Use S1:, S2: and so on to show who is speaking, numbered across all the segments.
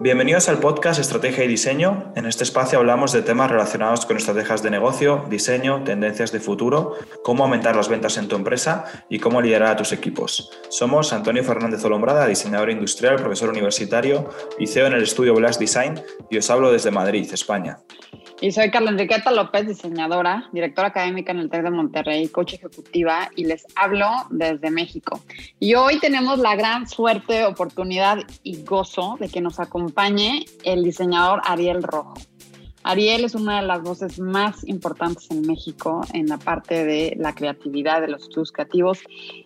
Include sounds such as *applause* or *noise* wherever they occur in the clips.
S1: Bienvenidos al podcast Estrategia y Diseño. En este espacio hablamos de temas relacionados con estrategias de negocio, diseño, tendencias de futuro, cómo aumentar las ventas en tu empresa y cómo liderar a tus equipos. Somos Antonio Fernández Olombrada, diseñador industrial, profesor universitario y CEO en el estudio Blast Design y os hablo desde Madrid, España.
S2: Y soy Carla Enriqueta López, diseñadora, directora académica en el TEC de Monterrey, coach ejecutiva, y les hablo desde México. Y hoy tenemos la gran suerte, oportunidad y gozo de que nos acompañe el diseñador Ariel Rojo. Ariel es una de las voces más importantes en México en la parte de la creatividad, de los estudios creativos.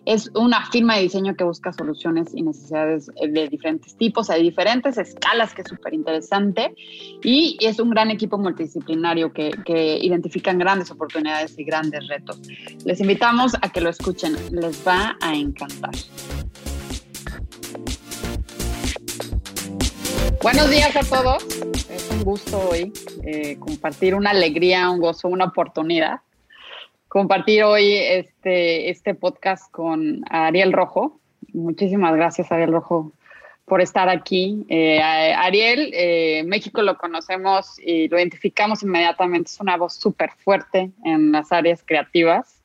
S2: Es una firma de diseño que busca soluciones y necesidades de diferentes tipos, hay diferentes escalas, que es súper interesante. Y es un gran equipo multidisciplinario que, que identifican grandes oportunidades y grandes retos. Les invitamos a que lo escuchen, les va a encantar. Buenos días a todos. Es un gusto hoy eh, compartir una alegría, un gozo, una oportunidad. Compartir hoy este, este podcast con Ariel Rojo. Muchísimas gracias, Ariel Rojo, por estar aquí. Eh, Ariel, eh, México lo conocemos y lo identificamos inmediatamente. Es una voz súper fuerte en las áreas creativas.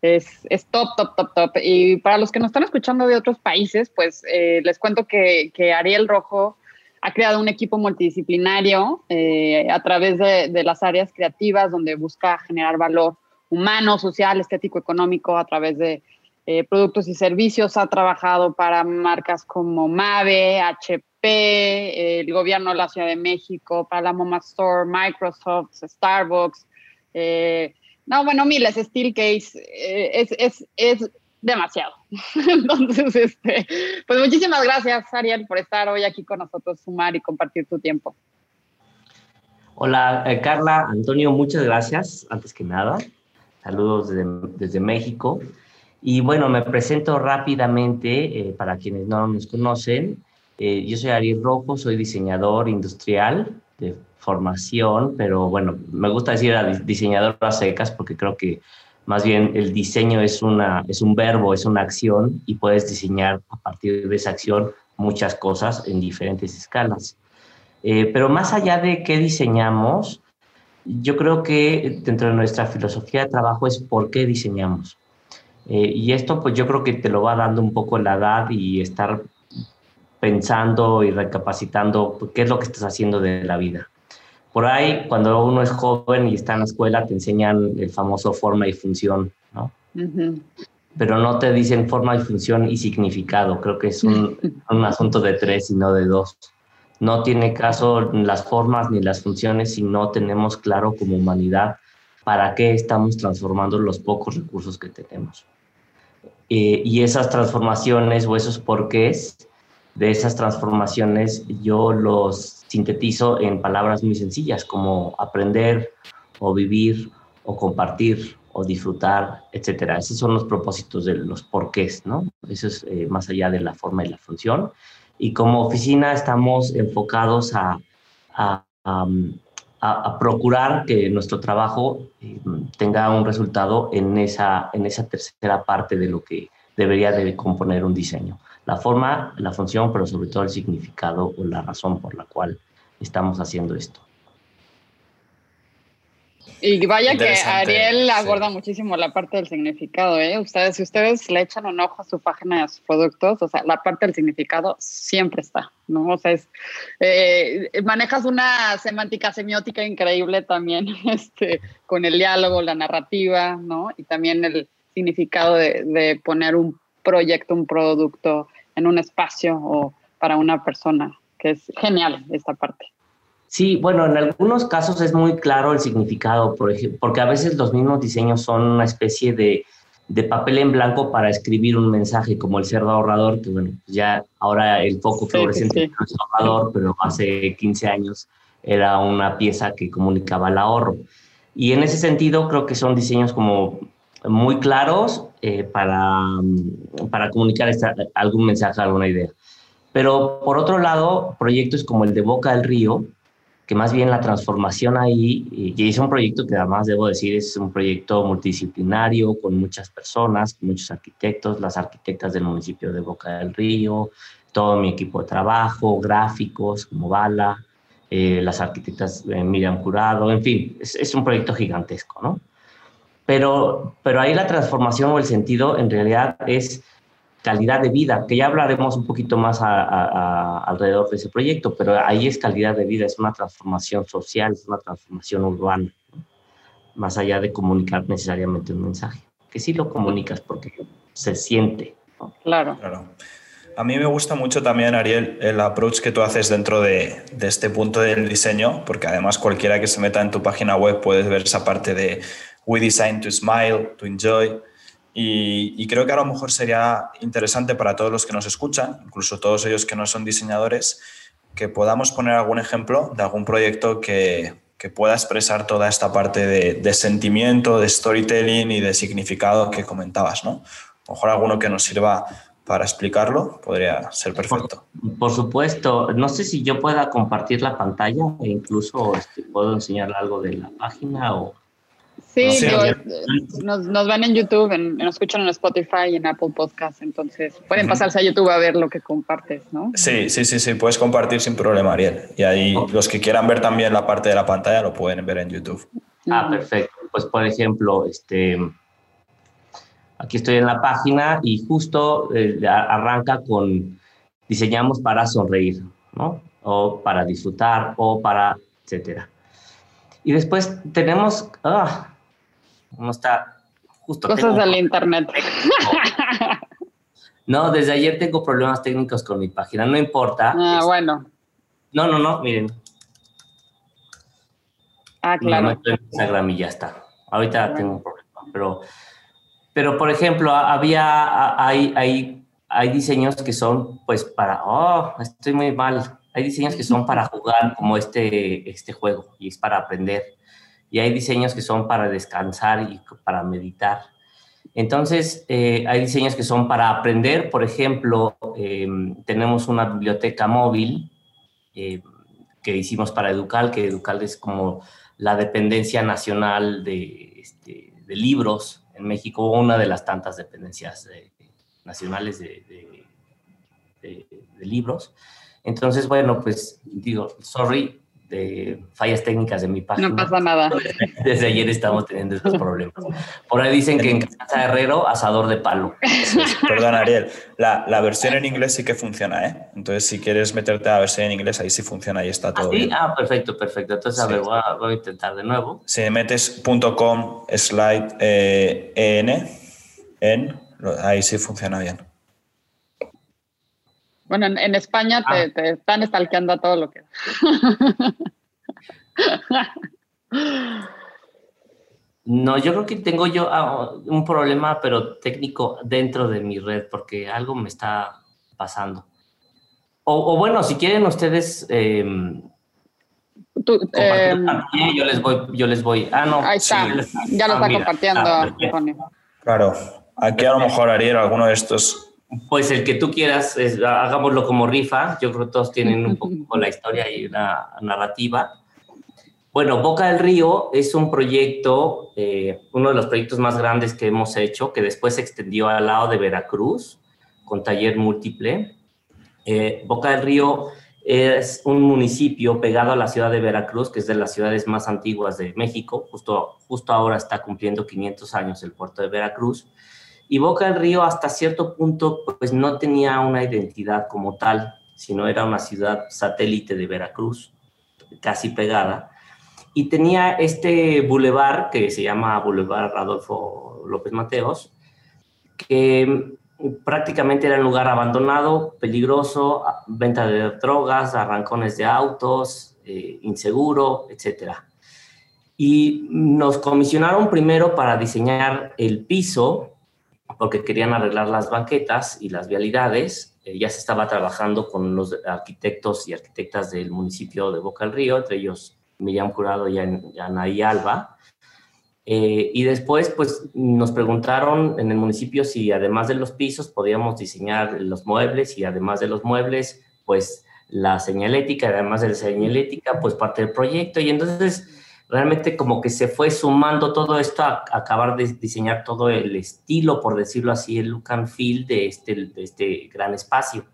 S2: Es, top, top, top, top. Y para los que nos están escuchando de otros países, pues les cuento que Ariel Rojo ha creado un equipo multidisciplinario eh, a través de, las áreas creativas donde busca generar valor humano, social, estético, económico a través de eh, productos y servicios. Ha trabajado para marcas como Mave, HP, el gobierno de la Ciudad de México, para la MoMA Store, Microsoft, Starbucks. Eh, no, bueno, miles, Steelcase. es, es demasiado. *laughs* Entonces, este, pues muchísimas gracias, Ariel, por estar hoy aquí con nosotros, sumar y compartir tu tiempo.
S3: Hola, eh, Carla, Antonio, muchas gracias, antes que nada. Saludos desde, México. Y bueno, me presento rápidamente eh, para quienes no nos conocen. Eh, yo soy Ariel Rojo, soy diseñador industrial de formación, pero bueno, me gusta decir diseñador a secas porque creo que más bien el diseño es, una, es un verbo, es una acción y puedes diseñar a partir de esa acción muchas cosas en diferentes escalas. Eh, pero más allá de qué diseñamos, yo creo que dentro de nuestra filosofía de trabajo es por qué diseñamos. Eh, y esto pues yo creo que te lo va dando un poco la edad y estar pensando y recapacitando qué es lo que estás haciendo de la vida. Por ahí, cuando uno es joven y está en la escuela, te enseñan el famoso forma y función, ¿no? Pero no te dicen forma y función y significado. Creo que es un, *laughs* un asunto de tres y no de dos. No tiene caso las formas ni las funciones si no tenemos claro como humanidad para qué estamos transformando los pocos recursos que tenemos. Eh, y esas transformaciones o esos porqués de esas transformaciones yo los sintetizo en palabras muy sencillas como aprender o vivir o compartir o disfrutar, etcétera. Esos son los propósitos de los porqués, ¿no? Eso es eh, más allá de la forma y la función. Y como oficina estamos enfocados a, a, a, procurar que nuestro trabajo eh, tenga un resultado en esa, en esa tercera parte de lo que debería de componer un diseño la forma, la función, pero sobre todo el significado o la razón por la cual estamos haciendo esto.
S2: Y vaya que Ariel aborda muchísimo la parte del significado, ¿eh? Ustedes, si ustedes le echan un ojo a su página y a sus productos, o sea, la parte del significado siempre está, ¿no? O sea, es, eh, manejas una semántica semiótica increíble también, *laughs* este, con el diálogo, la narrativa, ¿no? Y también el significado de, de poner un proyecto, un producto en un espacio o para una persona, que es genial esta parte.
S3: Sí, bueno, en algunos casos es muy claro el significado, por ejemplo, porque a veces los mismos diseños son una especie de, de papel en blanco para escribir un mensaje, como el cerdo ahorrador, que bueno, ya ahora el foco fluorescente es ahorrador, pero hace 15 años era una pieza que comunicaba el ahorro. Y en ese sentido creo que son diseños como muy claros eh, para, mm, para comunicar algún mensaje, alguna idea. Pero por otro lado, proyectos como el de Boca del Río, que más bien la transformación ahí, y es un proyecto que además debo decir es un proyecto multidisciplinario con muchas personas, muchos arquitectos, las arquitectas del municipio de Boca del Río, todo mi equipo de trabajo, gráficos como Bala, eh, las arquitectas eh, Miriam Curado, en fin, es, es, un proyecto gigantesco, ¿no? Pero, pero ahí la transformación o el sentido en realidad es calidad de vida, que ya hablaremos un poquito más alrededor de ese proyecto, pero ahí es calidad de vida, es una transformación social, es una transformación urbana, más allá de comunicar necesariamente un mensaje, que sí lo comunicas porque se siente.
S2: Claro.
S1: claro. A mí me gusta mucho también, Ariel, el approach que tú haces dentro de, de, este punto del diseño, porque además cualquiera que se meta en tu página web puedes ver esa parte de We Design to Smile, to Enjoy, y, creo que a lo mejor sería interesante para todos los que nos escuchan, incluso todos ellos que no son diseñadores, que podamos poner algún ejemplo de algún proyecto que, que pueda expresar toda esta parte de, de, sentimiento, de storytelling y de significado que comentabas, ¿no? A lo mejor alguno que nos sirva para explicarlo podría ser perfecto.
S3: Por, por supuesto, no sé si yo pueda compartir la pantalla e incluso este, puedo enseñarle algo de la página o...
S2: Sí, nos, nos, ven en YouTube, nos escuchan en Spotify y en Apple Podcast, entonces pueden pasarse a YouTube a ver lo que compartes, ¿no?
S1: Sí, sí, sí, sí, puedes compartir sin problema, Ariel. Y ahí los que quieran ver también la parte de la pantalla lo pueden ver en YouTube.
S3: Ah, perfecto. Pues por ejemplo, este, aquí estoy en la página y justo eh, arranca con diseñamos para sonreír, ¿no? O para disfrutar o para, etcétera. Y después tenemos, ah, no está justo.
S2: Cosas del internet.
S3: No, desde ayer tengo problemas técnicos con mi página, no importa.
S2: Ah, bueno.
S3: No, no, no, miren.
S2: Ah, claro.
S3: No, en Instagram y ya está. Ahorita tengo un problema, pero, pero por ejemplo, había, hay, hay, hay diseños que son, pues, para, oh, estoy muy mal. Hay diseños que son para jugar como este, este juego y es para aprender. Y hay diseños que son para descansar y para meditar. Entonces, eh, hay diseños que son para aprender. Por ejemplo, eh, tenemos una biblioteca móvil eh, que hicimos para Educal, que Educal es como la dependencia nacional de, este, de libros en México, una de las tantas dependencias nacionales de, de, de libros. Entonces, bueno, pues digo, sorry de fallas técnicas de mi página.
S2: No pasa nada. *laughs*
S3: Desde ayer estamos teniendo estos problemas. Por ahí dicen que en casa herrero, asador de palo.
S1: Perdón, Ariel, la, la, versión en inglés sí que funciona, ¿eh? Entonces, si quieres meterte a la versión en inglés, ahí sí funciona, ahí está todo
S3: ¿Ah, sí? Ah, perfecto, perfecto. Entonces, a ver, voy a, voy a, intentar de nuevo.
S1: Si metes .com slide eh, en, en, ahí sí funciona bien.
S2: Bueno, en, en España te, ah. te, están estalqueando a todo lo que... *laughs*
S3: No, yo creo que tengo yo ah, un problema, pero técnico dentro de mi red, porque algo me está pasando. O, o bueno, si quieren ustedes... Eh,
S2: Tú, eh,
S3: yo les voy, yo les voy. Ah, no.
S2: Ahí está. Sí, ya lo ah, está mira, compartiendo, ah,
S1: Claro. Aquí a lo mejor haría alguno de estos
S3: pues el que tú quieras, es, hagámoslo como rifa. Yo creo que todos tienen un poco la historia y una narrativa. Bueno, Boca del Río es un proyecto, eh, uno de los proyectos más grandes que hemos hecho, que después se extendió al lado de Veracruz, con taller múltiple. Eh, Boca del Río es un municipio pegado a la ciudad de Veracruz, que es de las ciudades más antiguas de México. Justo, justo ahora está cumpliendo 500 años el puerto de Veracruz. Y Boca del Río hasta cierto punto pues no tenía una identidad como tal, sino era una ciudad satélite de Veracruz, casi pegada. Y tenía este bulevar que se llama Boulevard Adolfo López Mateos, que prácticamente era un lugar abandonado, peligroso, venta de drogas, arrancones de autos, eh, inseguro, etc. Y nos comisionaron primero para diseñar el piso porque querían arreglar las banquetas y las vialidades. Eh, ya se estaba trabajando con los arquitectos y arquitectas del municipio de Boca del Río, entre ellos Miriam Curado y Anaí Alba. Eh, y después, pues, nos preguntaron en el municipio si además de los pisos podíamos diseñar los muebles y además de los muebles, pues, la señalética, además de la señalética, pues, parte del proyecto. Y entonces realmente como que se fue sumando todo esto a, acabar de diseñar todo el estilo, por decirlo así, el look and feel de este, de este gran espacio.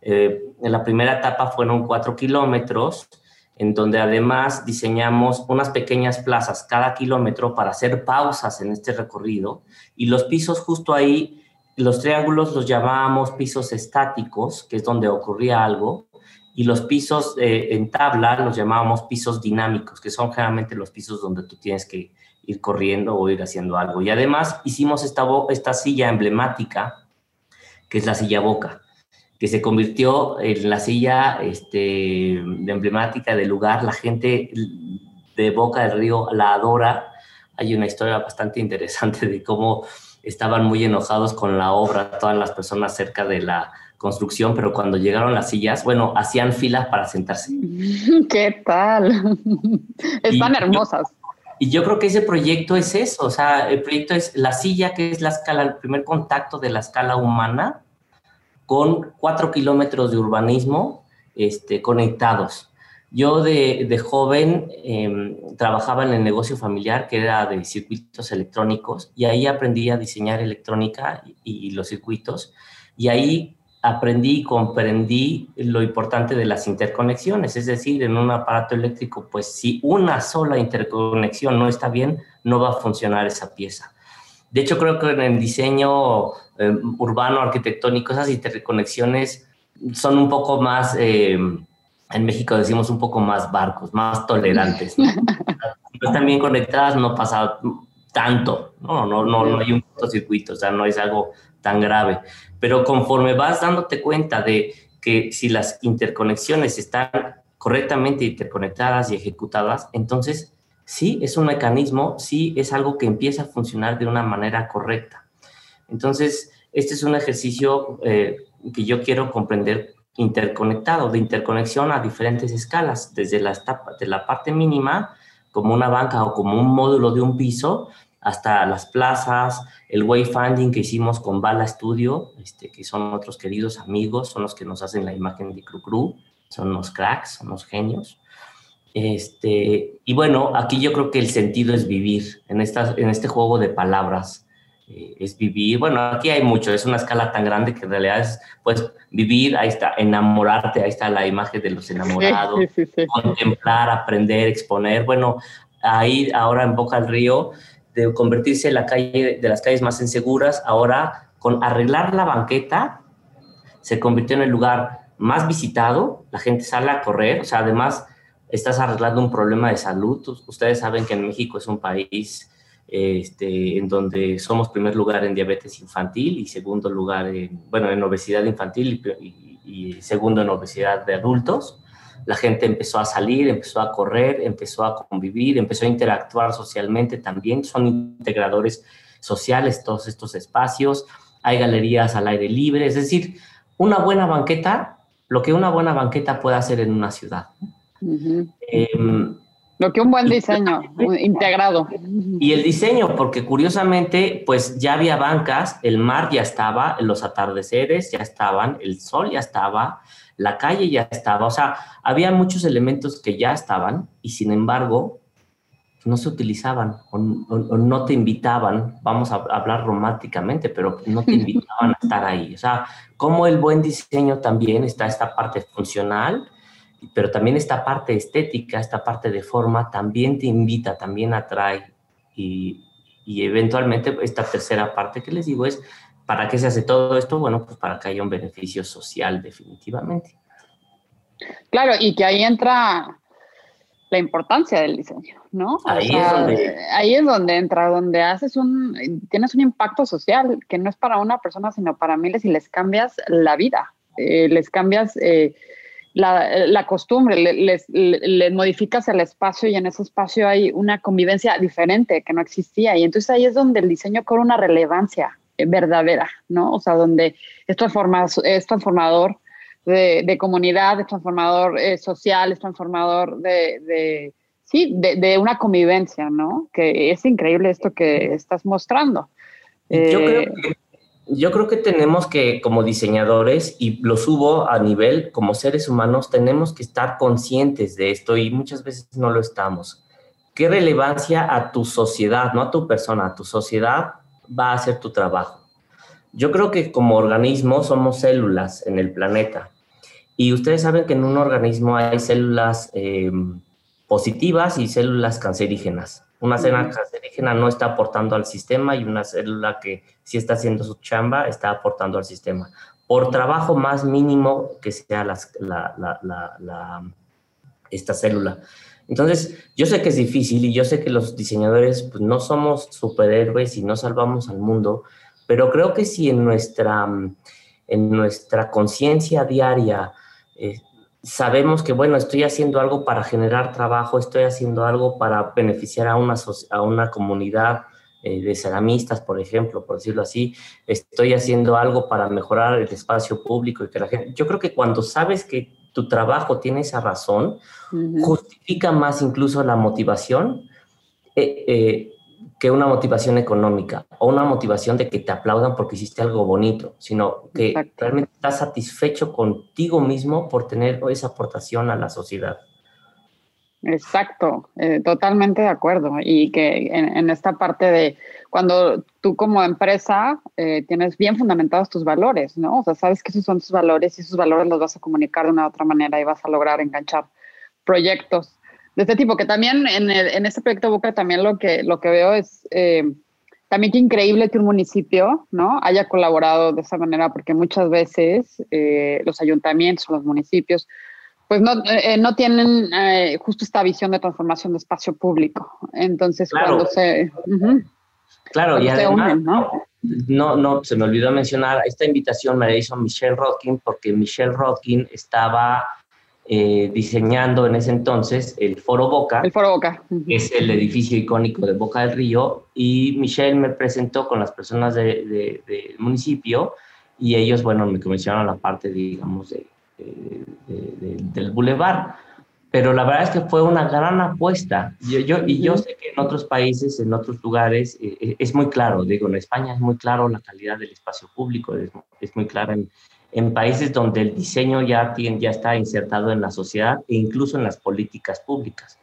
S3: Eh, en la primera etapa fueron cuatro kilómetros, en donde además diseñamos unas pequeñas plazas cada kilómetro para hacer pausas en este recorrido y los pisos justo ahí, los triángulos los llamábamos pisos estáticos, que es donde ocurría algo, y los pisos eh, en tabla los llamábamos pisos dinámicos, que son generalmente los pisos donde tú tienes que ir corriendo o ir haciendo algo. Y además hicimos esta, esta silla emblemática, que es la silla boca, que se convirtió en la silla este, emblemática del lugar. La gente de Boca del Río la adora. Hay una historia bastante interesante de cómo estaban muy enojados con la obra, todas las personas cerca de la construcción, pero cuando llegaron las sillas, bueno, hacían filas para sentarse. *laughs*
S2: ¿Qué tal? *laughs* Están hermosas.
S3: Y yo creo que ese proyecto es eso, o sea, el proyecto es la silla, que es la escala, el primer contacto de la escala humana, con cuatro kilómetros de urbanismo este, conectados. Yo de, de joven em, trabajaba en el negocio familiar que era de circuitos electrónicos y ahí aprendí a diseñar electrónica y, y los circuitos y ahí aprendí y comprendí lo importante de las interconexiones, es decir, en un aparato eléctrico, pues si una sola interconexión no está bien, no va a funcionar esa pieza. De hecho, creo que en el diseño eh, urbano, arquitectónico, esas interconexiones son un poco más, eh, en México decimos un poco más barcos, más tolerantes. ¿no? no *laughs* están bien conectadas, no pasa tanto, no, no, no, no hay un cortocircuito, o sea, no es algo tan grave. Pero conforme vas dándote cuenta de que si las interconexiones están correctamente interconectadas y ejecutadas, entonces sí es un mecanismo, sí es algo que empieza a funcionar de una manera correcta. Entonces, este es un ejercicio eh, que yo quiero comprender interconectado, de interconexión a diferentes escalas, desde la, etapa, de la parte mínima, como una banca o como un módulo de un piso, hasta las plazas, el wayfinding que hicimos con Bala Studio, este, que son otros queridos amigos, son los que nos hacen la imagen de Cru Cru, son los cracks, son los genios. Este, y bueno, aquí yo creo que el sentido es vivir en, esta, en este juego de palabras. Eh, es vivir, bueno, aquí hay mucho, es una escala tan grande que en realidad es, pues, vivir, ahí está, enamorarte, ahí está la imagen de los enamorados, contemplar, aprender, exponer. Bueno, ahí ahora en Boca del Río de convertirse en la calle de las calles más inseguras, ahora con arreglar la banqueta se convirtió en el lugar más visitado, la gente sale a correr, o sea, además estás arreglando un problema de salud. Ustedes saben que en México es un país este, en donde somos primer lugar en diabetes infantil y segundo lugar en, bueno, en obesidad infantil y segundo en obesidad de adultos la gente empezó a salir, empezó a correr, empezó a convivir, empezó a interactuar socialmente también. Son integradores sociales todos estos espacios. Hay galerías al aire libre, es decir, una buena banqueta, lo que una buena banqueta puede hacer en una ciudad.
S2: Em, lo que un buen diseño *laughs* integrado.
S3: Y el diseño, porque curiosamente, pues ya había bancas, el mar ya estaba, los atardeceres ya estaban, el sol ya estaba, la calle ya estaba, o sea, había muchos elementos que ya estaban y sin embargo no se utilizaban o, no te invitaban, vamos a hablar románticamente, pero no te *laughs* invitaban a estar ahí. O sea, como el buen diseño también está esta parte funcional, pero también esta parte estética, esta parte de forma, también te invita, también atrae y, y eventualmente esta tercera parte que les digo es ¿Para qué se hace todo esto? Bueno, pues para que haya un beneficio social definitivamente.
S2: Claro, y que ahí entra la importancia del diseño, ¿no?
S3: Ahí, es donde...
S2: ahí es donde entra, donde haces un, tienes un impacto social que no es para una persona, sino para miles y les cambias la vida, eh, les cambias eh, la, costumbre, les, les, modificas el espacio y en ese espacio hay una convivencia diferente que no existía. Y entonces ahí es donde el diseño cobra una relevancia verdadera, ¿no? O sea, donde es, es transformador de, comunidad, es transformador eh, social, es transformador de, sí, de, una convivencia, ¿no? Que es increíble esto que estás mostrando.
S3: yo, creo eh, que, yo creo que tenemos que, como diseñadores, y lo subo a nivel, como seres humanos, tenemos que estar conscientes de esto y muchas veces no lo estamos. ¿Qué relevancia a tu sociedad, no a tu persona, a tu sociedad va a hacer tu trabajo. Yo creo que como organismo somos células en el planeta Y ustedes saben que en un organismo hay células eh, positivas y células cancerígenas. Una célula cancerígena no está aportando al sistema y una célula que sí está haciendo su chamba está aportando al sistema. Por trabajo más mínimo que sea la, esta célula. Entonces, yo sé que es difícil y yo sé que los diseñadores pues, no somos superhéroes y no salvamos al mundo, pero creo que si en nuestra, en nuestra conciencia diaria eh, sabemos que, bueno, estoy haciendo algo para generar trabajo, estoy haciendo algo para beneficiar a una, a una comunidad eh, de ceramistas, por ejemplo, por decirlo así, estoy haciendo algo para mejorar el espacio público y que la gente, yo creo que cuando sabes que tu trabajo tiene esa razón, justifica más incluso la motivación eh, eh, que una motivación económica o una motivación de que te aplaudan porque hiciste algo bonito, sino que realmente estás satisfecho contigo mismo por tener esa aportación a la sociedad.
S2: Exacto, eh, totalmente de acuerdo. Y que en, esta parte de cuando tú como empresa eh, tienes bien fundamentados tus valores, ¿no? O sea, sabes que esos son tus valores y esos valores los vas a comunicar de una u otra manera y vas a lograr enganchar proyectos de este tipo, que también en, en este proyecto Boca también lo que, lo que veo es eh, también qué increíble que un municipio ¿no? haya colaborado de esa manera, porque muchas veces eh, los ayuntamientos o los municipios pues no, eh, no tienen justo esta visión de transformación de espacio público. Entonces, cuando se...
S3: claro, y además, ¿no? ¿no? No, se me olvidó mencionar, esta invitación me la hizo Michelle Rodkin porque Michelle Rodkin estaba eh, diseñando en ese entonces el Foro Boca.
S2: El Foro Boca.
S3: que es el edificio icónico de Boca del Río. Y Michelle me presentó con las personas del municipio y ellos, bueno, me comisionaron la parte, digamos, del bulevar. Pero la verdad es que fue una gran apuesta. Yo, yo, y yo sé que en otros países, en otros lugares, eh, eh, es muy claro. Digo, en España es muy claro la calidad del espacio público, es, es muy clara en, en países donde el diseño ya, tiene, ya está insertado en la sociedad e incluso en las políticas públicas.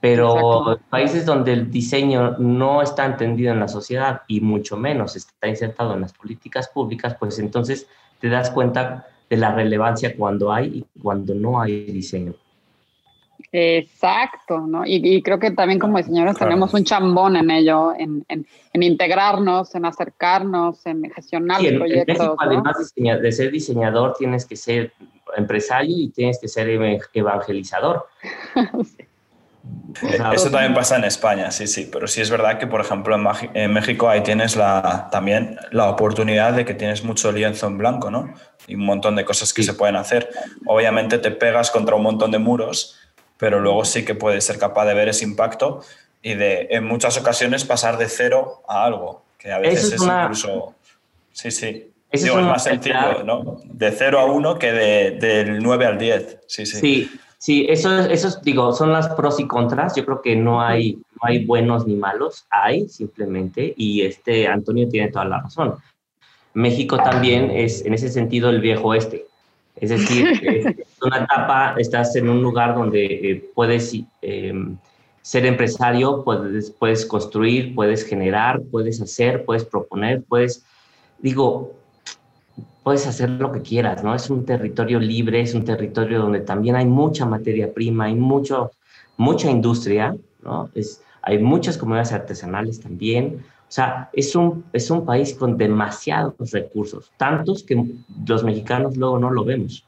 S3: Pero países donde el diseño no está entendido en la sociedad y mucho menos está insertado en las políticas públicas, pues entonces te das cuenta de la relevancia cuando hay y cuando no hay diseño.
S2: Exacto, ¿no? Y, creo que también como diseñadores tenemos un chambón en ello, en, integrarnos, en acercarnos, en gestionar
S3: los proyectos. Además de ser diseñador, tienes que ser empresario y tienes que ser evangelizador. *laughs*
S1: Eso también pasa en España, sí, sí, pero sí es verdad que, por ejemplo, en, México ahí tienes la, también la oportunidad de que tienes mucho lienzo en blanco, ¿no? Y un montón de cosas que se pueden hacer. Obviamente te pegas contra un montón de muros, pero luego sí que puedes ser capaz de ver ese impacto y de en muchas ocasiones pasar de cero a algo, que a veces es, incluso... Sí, sí. es, más sencillo, ¿no? De cero a uno que de, del 9 al 10. Sí, sí.
S3: Sí, sí eso, eso digo, son las pros y contras. Yo creo que no hay, no hay buenos ni malos, hay simplemente, y este Antonio tiene toda la razón. México también es, en ese sentido, el viejo este. Es decir, *laughs* es una etapa, estás en un lugar donde eh, puedes em, ser empresario, puedes, puedes construir, puedes generar, puedes hacer, puedes proponer, puedes, digo, puedes hacer lo que quieras, ¿no? Es un territorio libre, es un territorio donde también hay mucha materia prima, hay mucho, mucha industria, ¿no? Es, hay muchas comunidades artesanales también. O sea, es un, es un país con demasiados recursos, tantos que los mexicanos luego no lo vemos.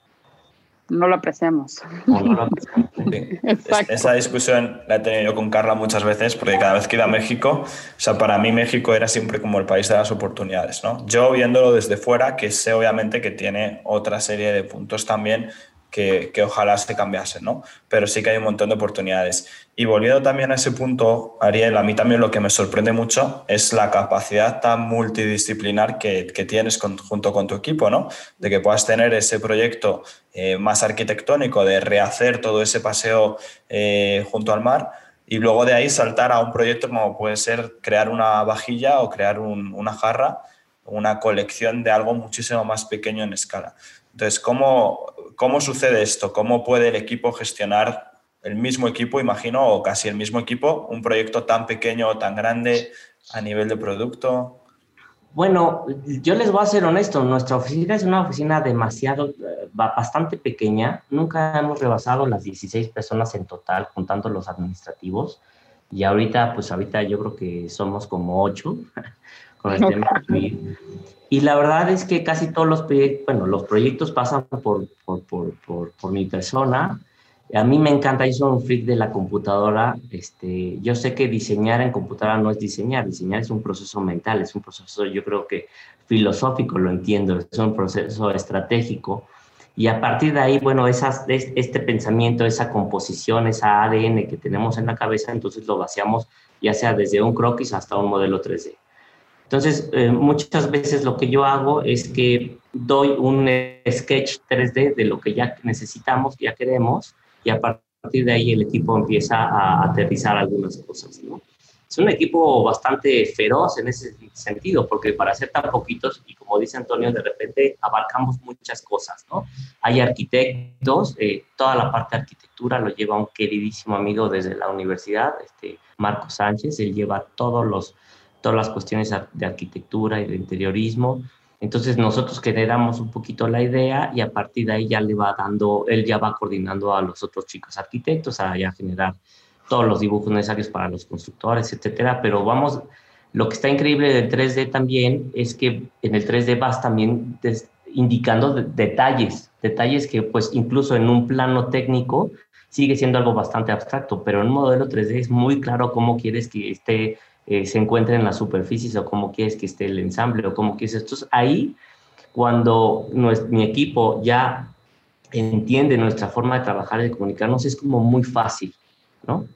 S2: No lo apreciamos. *laughs*
S1: Esa discusión la he tenido yo con Carla muchas veces, porque cada vez que iba a México, o sea, para mí México era siempre como el país de las oportunidades, ¿no? Yo viéndolo desde fuera, que sé obviamente que tiene otra serie de puntos también que, ojalá se cambiase, ¿no? Pero sí que hay un montón de oportunidades. Y volviendo también a ese punto, Ariel, a mí también lo que me sorprende mucho es la capacidad tan multidisciplinar que, tienes junto con tu equipo, ¿no? De que puedas tener ese proyecto eh, más arquitectónico, de rehacer todo ese paseo eh, junto al mar y luego de ahí saltar a un proyecto como puede ser crear una vajilla o crear una jarra, una colección de algo muchísimo más pequeño en escala. Entonces, ¿cómo, ¿cómo sucede esto? ¿Cómo puede el equipo gestionar el mismo equipo, imagino, o casi el mismo equipo, un proyecto tan pequeño o tan grande a nivel de producto?
S3: Bueno, yo les voy a ser honesto, nuestra oficina es una oficina demasiado, eh, bastante pequeña, nunca hemos rebasado las 16 personas en total, contando los administrativos, y ahorita, pues ahorita yo creo que somos como 8 con el tema de Y la verdad es que casi todos los proyectos, bueno, los proyectos pasan por, por, por, por mi persona, a mí me encanta, yo soy un freak de la computadora. Este, yo sé que diseñar en computadora no es diseñar, diseñar es un proceso mental, es un proceso, yo creo que filosófico, lo entiendo, es un proceso estratégico. Y a partir de ahí, bueno, esas, este pensamiento, esa composición, esa ADN que tenemos en la cabeza, entonces lo vaciamos ya sea desde un croquis hasta un modelo 3D. Entonces, eh, muchas veces lo que yo hago es que doy un sketch 3D de lo que ya necesitamos, ya queremos, y a partir de ahí el equipo empieza a aterrizar algunas cosas. ¿no? Es un equipo bastante feroz en ese sentido, porque para ser tan poquitos, y como dice Antonio, de repente abarcamos muchas cosas, ¿no? Hay arquitectos, eh, toda la parte de arquitectura lo lleva un queridísimo amigo desde la universidad, este Marco Sánchez, él lleva todos los, todas las cuestiones de arquitectura y de interiorismo, entonces nosotros generamos un poquito la idea y a partir de ahí ya le va dando, él ya va coordinando a los otros chicos arquitectos a ya generar todos los dibujos necesarios para los constructores, etcétera. Pero vamos, lo que está increíble del 3D también es que en el 3D vas también indicando detalles, detalles que pues incluso en un plano técnico sigue siendo algo bastante abstracto, pero en un modelo 3D es muy claro cómo quieres que esté eh, se encuentra en las superficies o cómo quieres que esté el ensamble o cómo quieres. Entonces ahí, cuando mi equipo ya entiende nuestra forma de trabajar y de comunicarnos, es como muy fácil, ¿no?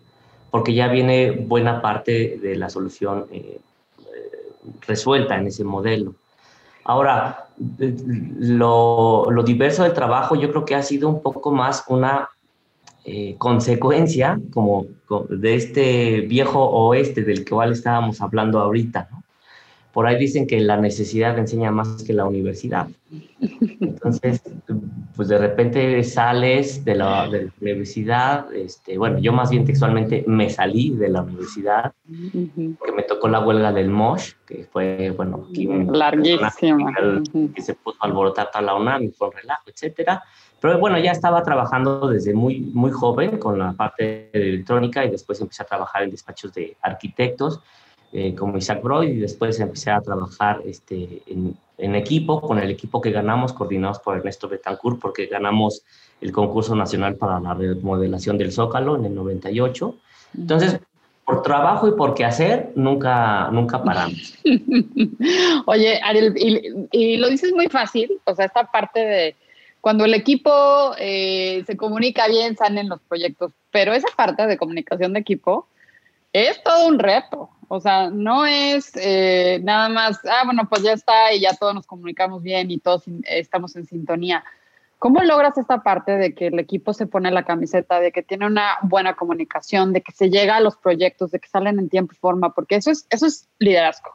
S3: Porque ya viene buena parte de la solución eh, eh, resuelta en ese modelo. Ahora, lo, lo, diverso del trabajo yo creo que ha sido un poco más una eh, consecuencia como, de este viejo oeste del cual estábamos hablando ahorita. ¿no? Por ahí dicen que la necesidad enseña más que la universidad. Entonces, pues de repente sales de la, de la universidad, este, bueno, yo más bien textualmente me salí de la universidad, porque me tocó la huelga del MOSH, que fue, bueno,
S2: larguísima.
S3: Que se puso a alborotar toda la UNAM, fue un relajo, etcétera. Pero bueno, ya estaba trabajando desde muy, muy joven con la parte de electrónica y después empecé a trabajar en despachos de arquitectos eh, como Isaac Broy y después empecé a trabajar este, en, en, equipo, con el equipo que ganamos, coordinados por Ernesto Betancourt, porque ganamos el concurso nacional para la remodelación del Zócalo en el 98. Entonces, por trabajo y por qué hacer, nunca, nunca paramos. *laughs*
S2: Oye, Ariel, y, y, lo dices muy fácil, o sea, esta parte de cuando el equipo eh, se comunica bien, salen los proyectos, pero esa parte de comunicación de equipo es todo un reto. O sea, no es eh, nada más, ah, bueno, pues ya está y ya todos nos comunicamos bien y todos estamos en sintonía. ¿Cómo logras esta parte de que el equipo se pone la camiseta, de que tiene una buena comunicación, de que se llega a los proyectos, de que salen en tiempo y forma? Porque eso es, eso es liderazgo.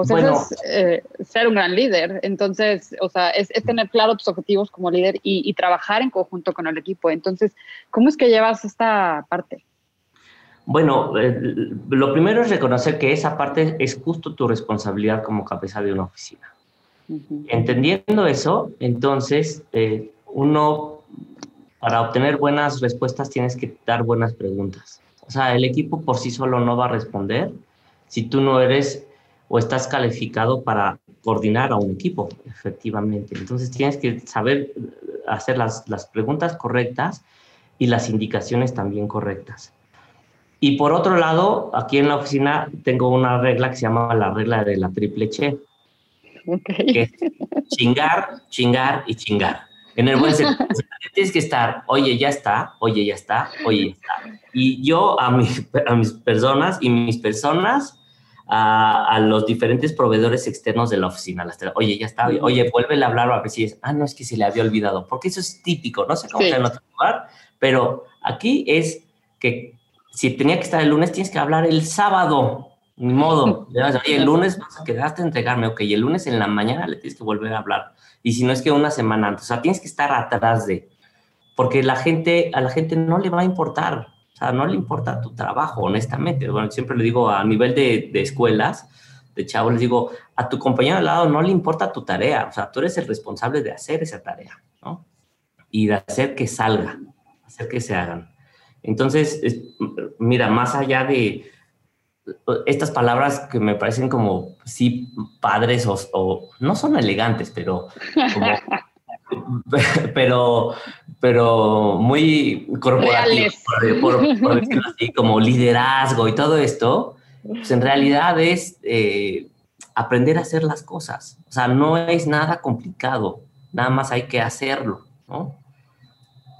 S2: O sea, eso es eh, ser un gran líder. Entonces, o sea, es, tener claro tus objetivos como líder y, trabajar en conjunto con el equipo. Entonces, ¿cómo es que llevas esta parte?
S3: Bueno, eh, lo primero es reconocer que esa parte es justo tu responsabilidad como cabeza de una oficina. Entendiendo eso, entonces, eh, uno, para obtener buenas respuestas, tienes que dar buenas preguntas. O sea, el equipo por sí solo no va a responder si tú no eres o estás calificado para coordinar a un equipo, efectivamente. Entonces tienes que saber hacer las, las preguntas correctas y las indicaciones también correctas. Y por otro lado, aquí en la oficina tengo una regla que se llama la regla de la triple che. Que es chingar, chingar y chingar. En el buen sentido, *laughs* tienes que estar, oye, ya está, oye, ya está, oye, ya está. Y yo a, mis a mis personas y mis personas a, los diferentes proveedores externos de la oficina. oye, ya está, oye, vuelve a hablar a ver si es, ah, no, es que se le había olvidado, porque eso es típico, no sé cómo sí. en otro lugar, pero aquí es que si tenía que estar el lunes, tienes que hablar el sábado, ni modo. Oye, el lunes vas a quedarte a entregarme, ok, y el lunes en la mañana le tienes que volver a hablar. Y si no es que una semana antes, o sea, tienes que estar atrás de, porque la gente, a la gente no le va a importar o sea, no le importa tu trabajo, honestamente. Bueno, siempre le digo a nivel de, de escuelas, de chavo, les digo, a tu compañero al lado no le importa tu tarea, o sea, tú eres el responsable de hacer esa tarea, ¿no? Y de hacer que salga, hacer que se hagan. Entonces, mira, más allá de estas palabras que me parecen como, sí, padres o, no son elegantes, pero *laughs* pero, pero muy corporativos, por, decirlo así, como liderazgo y todo esto, pues en realidad es eh, aprender a hacer las cosas. O sea, no es nada complicado, nada más hay que hacerlo, ¿no?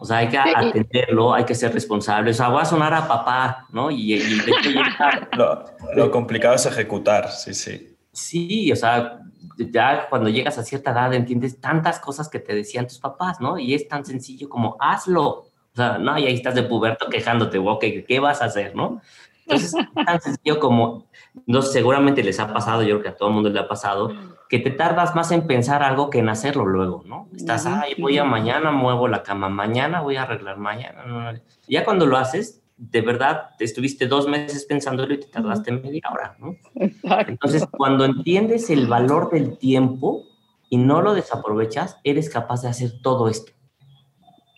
S3: O sea, hay que atenderlo, hay que ser responsable. O sea, voy a sonar a papá, ¿no? Y, *laughs*
S1: lo, lo, complicado es ejecutar, sí, sí.
S3: Sí, o sea, ya cuando llegas a cierta edad entiendes tantas cosas que te decían tus papás, ¿no? Y es tan sencillo como hazlo. O sea, no, y ahí estás de puberto quejándote, ok, ¿qué vas a hacer, no? Entonces, *laughs* es tan sencillo como, no, seguramente les ha pasado, yo creo que a todo el mundo le ha pasado, que te tardas más en pensar algo que en hacerlo luego, ¿no? Estás, ay, voy a mañana, muevo la cama, mañana voy a arreglar, mañana. Ya cuando lo haces, de verdad, estuviste dos meses pensándolo y te tardaste media hora, ¿no? Exacto. Entonces, cuando entiendes el valor del tiempo y no lo desaprovechas, eres capaz de hacer todo esto.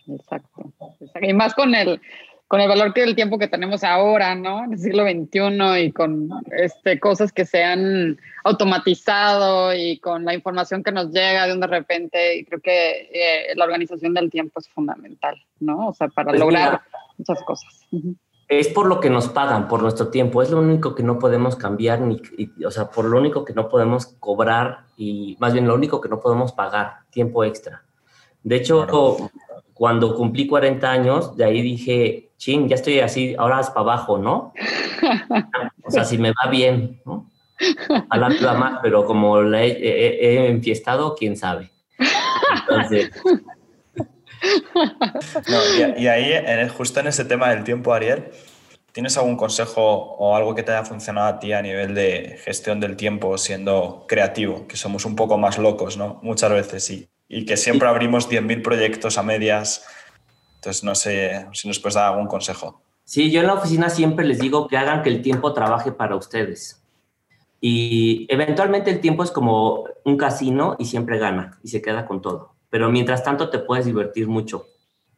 S2: Exacto. Y más con el, con el valor del tiempo que tenemos ahora, ¿no? En el siglo XXI y con este, cosas que se han automatizado y con la información que nos llega de un de repente, y creo que eh, la organización del tiempo es fundamental, ¿no? O sea, para pues lograr muchas cosas.
S3: Es por lo que nos pagan, por nuestro tiempo, es lo único que no podemos cambiar, ni, o sea, por lo único que no podemos cobrar y más bien lo único que no podemos pagar, tiempo extra. De hecho, cuando cumplí 40 años, de ahí dije, ching, ya estoy así, ahora es para abajo, ¿no? *laughs* o sea, si me va bien, ¿no? A la vida más, pero como la he, enfiestado, quién sabe. Entonces.
S1: Y, ahí, justo en ese tema del tiempo, Ariel, ¿tienes algún consejo o algo que te haya funcionado a ti a nivel de gestión del tiempo siendo creativo? Que somos un poco más locos, ¿no? Muchas veces sí. Y que siempre abrimos 10.000 proyectos a medias entonces, no sé si nos puedes dar algún consejo.
S3: Sí, yo en la oficina siempre les digo que hagan que el tiempo trabaje para ustedes. Y eventualmente el tiempo es como un casino y siempre gana y se queda con todo. Pero mientras tanto te puedes divertir mucho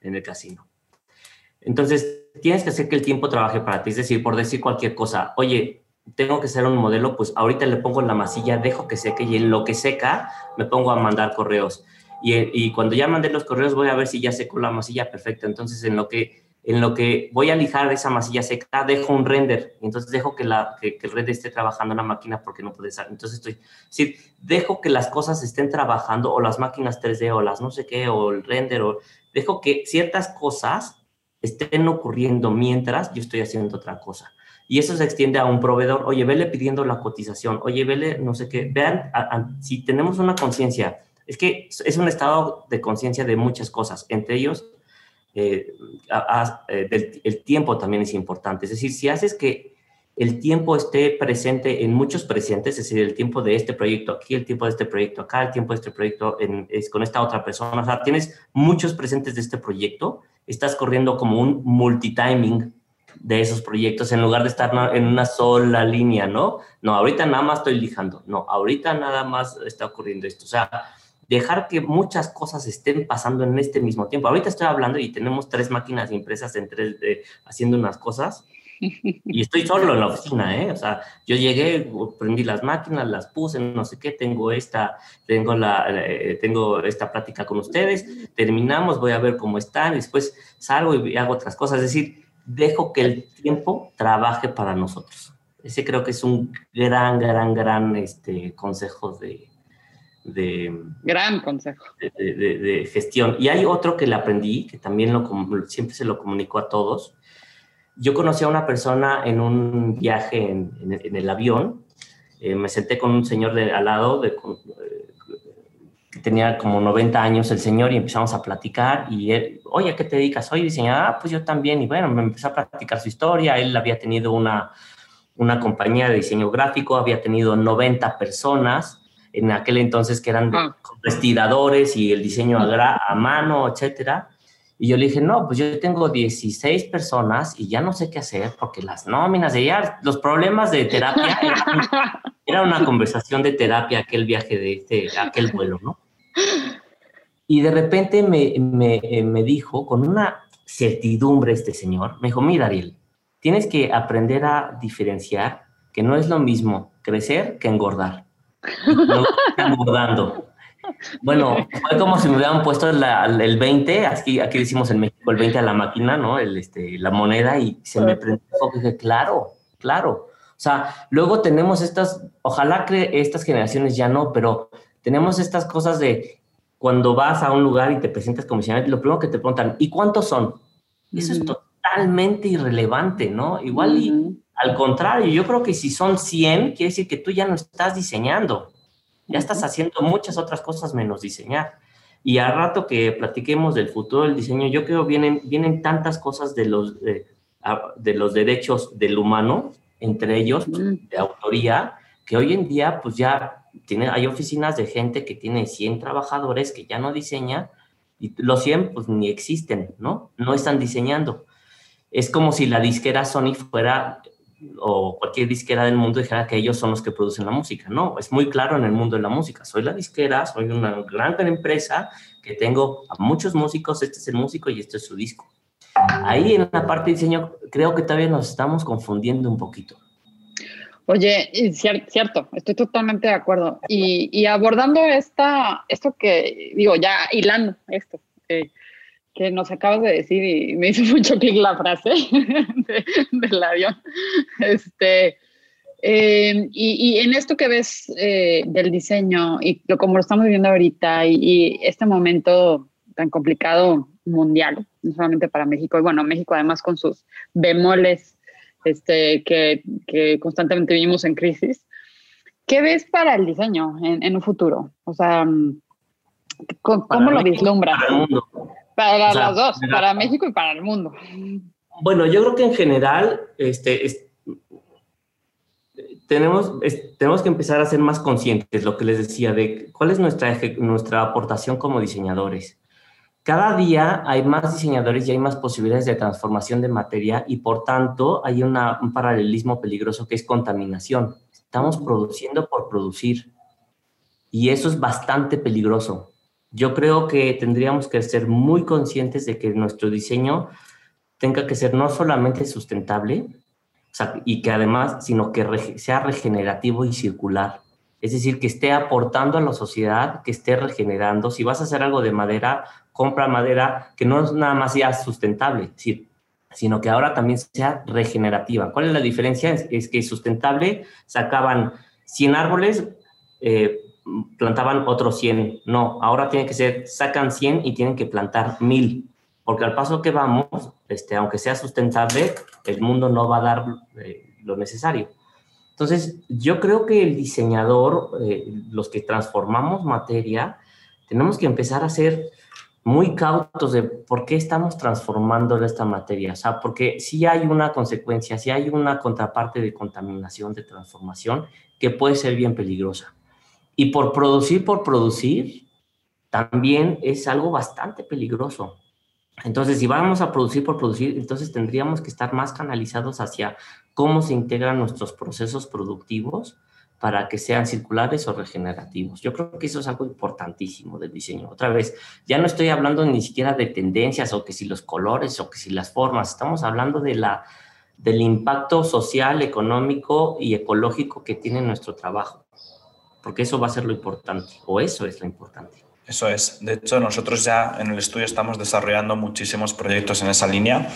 S3: en el casino. Entonces, tienes que hacer que el tiempo trabaje para ti. Es decir, por decir cualquier cosa, oye, tengo que ser un modelo, pues ahorita le pongo en la masilla, dejo que seque y en lo que seca me pongo a mandar correos y, cuando ya mandé los correos voy a ver si ya secó la masilla perfecta. Entonces, en lo que, en lo que voy a lijar esa masilla seca, dejo un render. Entonces, dejo que, la, que, el render esté trabajando en la máquina porque no puede estar. Entonces, estoy, decir, dejo que las cosas estén trabajando o las máquinas 3D o las no sé qué o el render o dejo que ciertas cosas estén ocurriendo mientras yo estoy haciendo otra cosa. Y eso se extiende a un proveedor, oye, vele pidiendo la cotización, oye, vele no sé qué. Vean, si tenemos una conciencia es que es un estado de conciencia de muchas cosas, entre ellos eh, eh, el tiempo también es importante. Es decir, si haces que el tiempo esté presente en muchos presentes, es decir, el tiempo de este proyecto aquí, el tiempo de este proyecto acá, el tiempo de este proyecto es con esta otra persona, o sea, tienes muchos presentes de este proyecto, estás corriendo como un multitiming de esos proyectos en lugar de estar en una sola línea, ¿no? No, ahorita nada más estoy lijando, no, ahorita nada más está ocurriendo esto, o sea, dejar que muchas cosas estén pasando en este mismo tiempo. Ahorita estoy hablando y tenemos tres máquinas impresas en 3D haciendo unas cosas y estoy solo en la oficina, ¿eh? O sea, yo llegué, prendí las máquinas, las puse, no sé qué, tengo esta, tengo la, eh, tengo esta plática con ustedes, terminamos, voy a ver cómo están, después salgo y hago otras cosas, es decir, dejo que el tiempo trabaje para nosotros. Ese creo que es un gran, gran, gran este, consejo de, de...
S2: Gran consejo.
S3: De, gestión. Y hay otro que le aprendí, que también lo, siempre se lo comunicó a todos. Yo conocí a una persona en un viaje en, el avión. Eh, me senté con un señor de, al lado, de, eh, que tenía como 90 años el señor, y empezamos a platicar. Y él, oye, ¿a qué te dedicas? Soy diseñador. Ah, pues yo también. Y bueno, me empezó a platicar su historia. Él había tenido una, una compañía de diseño gráfico, había tenido 90 personas en aquel entonces que eran ah. vestidadores y el diseño a, a mano, etcétera. Y yo le dije, no, pues yo tengo 16 personas y ya no sé qué hacer porque las nóminas de ya, los problemas de terapia, *laughs* era, una conversación de terapia aquel viaje de este, aquel vuelo, ¿no? Y de repente me, me, me dijo, con una certidumbre este señor, me dijo, mira Ariel, tienes que aprender a diferenciar que no es lo mismo crecer que engordar. No. Bueno, fue como si me hubieran puesto el 20, aquí, aquí decimos en México el 20 a la máquina, ¿no? El, este, la moneda y se me prendió y dije, claro, claro. O sea, luego tenemos estas, ojalá que estas generaciones ya no, pero tenemos estas cosas de cuando vas a un lugar y te presentas como diseñador, lo primero que te preguntan, ¿y cuántos son? Eso es totalmente irrelevante, ¿no? Igual y al contrario, yo creo que si son 100, quiere decir que tú ya no estás diseñando ya estás haciendo muchas otras cosas menos diseñar. Y al rato que platiquemos del futuro del diseño, yo creo vienen, vienen tantas cosas de los, de, los derechos del humano, entre ellos de autoría, que hoy en día pues ya tiene, hay oficinas de gente que tiene 100 trabajadores que ya no diseña y los 100 pues ni existen, ¿no? No están diseñando. Es como si la disquera Sony fuera o cualquier disquera del mundo dijera que ellos son los que producen la música. No, es muy claro en el mundo de la música. Soy la disquera, soy una gran, empresa que tengo a muchos músicos, este es el músico y este es su disco. Ahí en la parte de diseño creo que todavía nos estamos confundiendo un poquito.
S2: Oye, cierto, estoy totalmente de acuerdo. Y, abordando esta, esto que digo, ya hilando esto, eh, que nos acabas de decir y me hizo *laughs* mucho clic la frase *laughs* del avión. Este, eh, y, en esto que ves eh, del diseño y lo, como lo estamos viviendo ahorita y, este momento tan complicado mundial, no solamente para México, y bueno, México además con sus bemoles este, que, que constantemente vivimos en crisis, ¿qué ves para el diseño en, en un futuro? O sea, ¿cómo, lo vislumbras? Para las dos, para México y para el mundo.
S3: Bueno, yo creo que en general este, tenemos, tenemos que empezar a ser más conscientes, lo que les decía, de cuál es nuestra, nuestra aportación como diseñadores. Cada día hay más diseñadores y hay más posibilidades de transformación de materia y por tanto hay una, un paralelismo peligroso que es contaminación. Estamos produciendo por producir y eso es bastante peligroso yo creo que tendríamos que ser muy conscientes de que nuestro diseño tenga que ser no solamente sustentable, y que además, sino que sea regenerativo y circular. Es decir, que esté aportando a la sociedad, que esté regenerando. Si vas a hacer algo de madera, compra madera que no es nada más ya sustentable, sino que ahora también sea regenerativa. ¿Cuál es la diferencia? Es, que sustentable sacaban 100 árboles, eh, plantaban otros 100. No, ahora tiene que ser, sacan 100 y tienen que plantar 1000. Porque al paso que vamos, este, aunque sea sustentable, el mundo no va a dar eh, lo necesario. Entonces, yo creo que el diseñador, eh, los que transformamos materia, tenemos que empezar a ser muy cautos de por qué estamos transformando esta materia. O sea, porque si hay una consecuencia, si hay una contraparte de contaminación, de transformación, que puede ser bien peligrosa. Y por producir, por producir, también es algo bastante peligroso. Entonces, si vamos a producir por producir, entonces tendríamos que estar más canalizados hacia cómo se integran nuestros procesos productivos para que sean circulares o regenerativos. Yo creo que eso es algo importantísimo del diseño. Otra vez, ya no estoy hablando ni siquiera de tendencias o que si los colores o que si las formas, estamos hablando de la, del impacto social, económico y ecológico que tiene nuestro trabajo porque eso va a ser lo importante, o eso es lo importante.
S1: Eso es. De hecho, nosotros ya en el estudio estamos desarrollando muchísimos proyectos en esa línea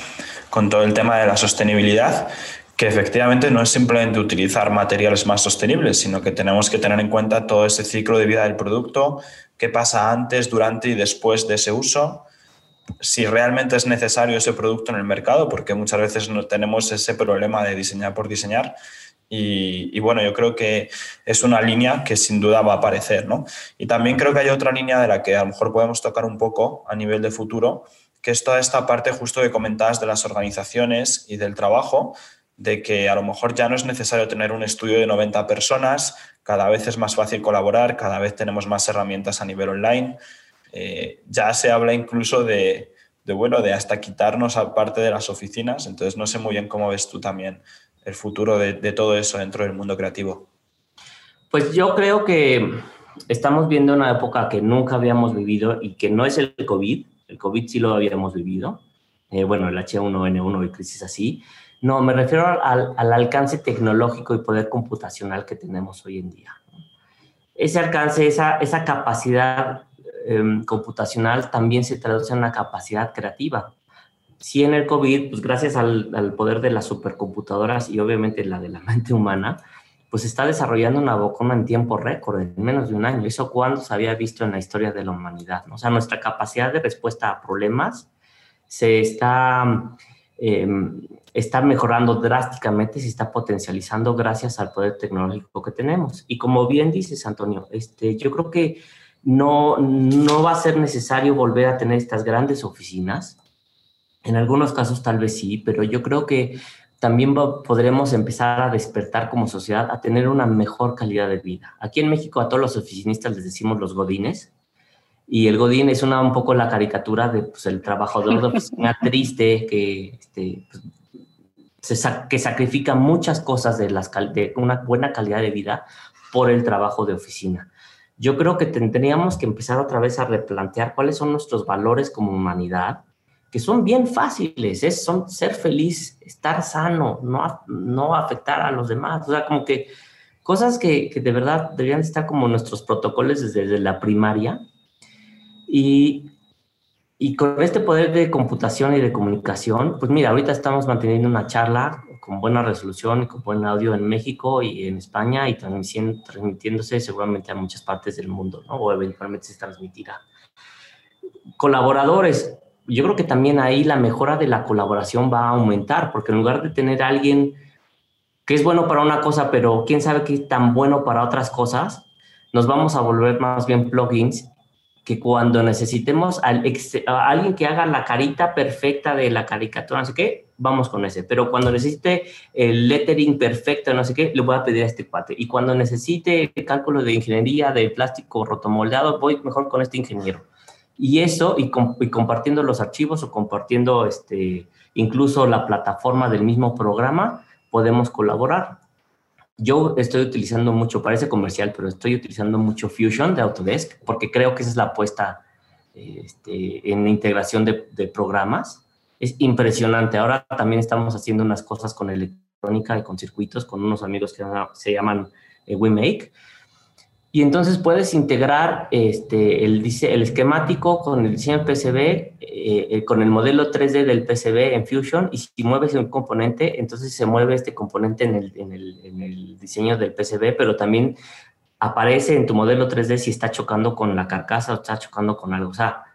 S1: con todo el tema de la sostenibilidad, que efectivamente no es simplemente utilizar materiales más sostenibles, sino que tenemos que tener en cuenta todo ese ciclo de vida del producto, qué pasa antes, durante y después de ese uso, si realmente es necesario ese producto en el mercado, porque muchas veces no tenemos ese problema de diseñar por diseñar y, bueno, yo creo que es una línea que sin duda va a aparecer, ¿no? Y también creo que hay otra línea de la que a lo mejor podemos tocar un poco a nivel de futuro, que es toda esta parte justo que comentabas de las organizaciones y del trabajo, de que a lo mejor ya no es necesario tener un estudio de 90 personas, cada vez es más fácil colaborar, cada vez tenemos más herramientas a nivel online. Eh, ya se habla incluso de, de bueno, de hasta quitarnos aparte de las oficinas. Entonces, no sé muy bien cómo ves tú también el futuro de, de todo eso dentro del mundo creativo.
S3: Pues yo creo que estamos viendo una época que nunca habíamos vivido y que no es el COVID. El COVID sí lo habíamos vivido. Eh, bueno, el H1N1 y crisis así. No, me refiero al, al, alcance tecnológico y poder computacional que tenemos hoy en día. Ese alcance, esa, esa capacidad eh, computacional también se traduce en una capacidad creativa. Sí, en el COVID, pues gracias al, al poder de las supercomputadoras y obviamente la de la *laughs* mente humana, pues está desarrollando una vacuna en tiempo récord, en menos de un año. ¿Eso cuándo se había visto en la historia de la humanidad? ¿no? O sea, nuestra capacidad de respuesta a problemas se está, eh, está mejorando drásticamente, se está potencializando gracias al poder tecnológico que tenemos. Y como bien dices, Antonio, este, yo creo que no, no va a ser necesario volver a tener estas grandes oficinas. En algunos casos tal vez sí, pero yo creo que también podremos empezar a despertar como sociedad a tener una mejor calidad de vida. Aquí en México a todos los oficinistas les decimos los godines, y el godín es una un poco la caricatura de pues, el trabajador de oficina *laughs* triste que, este, pues, que sacrifica muchas cosas de, las, de una buena calidad de vida por el trabajo de oficina. Yo creo que tendríamos que empezar otra vez a replantear cuáles son nuestros valores como humanidad, que son bien fáciles, es son ser feliz, estar sano, no, no afectar a los demás, o sea, como que cosas que, que de verdad deberían estar como nuestros protocolos desde, desde la primaria. Y, y con este poder de computación y de comunicación, pues mira, ahorita estamos manteniendo una charla con buena resolución con buen audio en México y en España y transmitiéndose seguramente a muchas partes del mundo, ¿no? O eventualmente se transmitirá. Colaboradores, yo creo que también ahí la mejora de la colaboración va a aumentar, porque en lugar de tener alguien que es bueno para una cosa, pero quién sabe qué es tan bueno para otras cosas, nos vamos a volver más bien plugins que cuando necesitemos a alguien que haga la carita perfecta de la caricatura, no sé qué, vamos con ese. Pero cuando necesite el lettering perfecto, no sé qué, le voy a pedir a este cuate. Y cuando necesite el cálculo de ingeniería de plástico rotomoldado, voy mejor con este ingeniero. Y eso, y, compartiendo los archivos o compartiendo este, incluso la plataforma del mismo programa, podemos colaborar. Yo estoy utilizando mucho, parece comercial, pero estoy utilizando mucho Fusion de Autodesk porque creo que esa es la apuesta este, en integración de, de, programas. Es impresionante. Ahora también estamos haciendo unas cosas con electrónica y con circuitos con unos amigos que se llaman eh, WeMake y entonces puedes integrar este, el, el esquemático con el diseño PCB, eh, eh, con el modelo 3D del PCB en Fusion, y si mueves un componente, entonces se mueve este componente en el, en el, en el diseño del PCB, pero también aparece en tu modelo 3D si está chocando con la carcasa o está chocando con algo. O sea,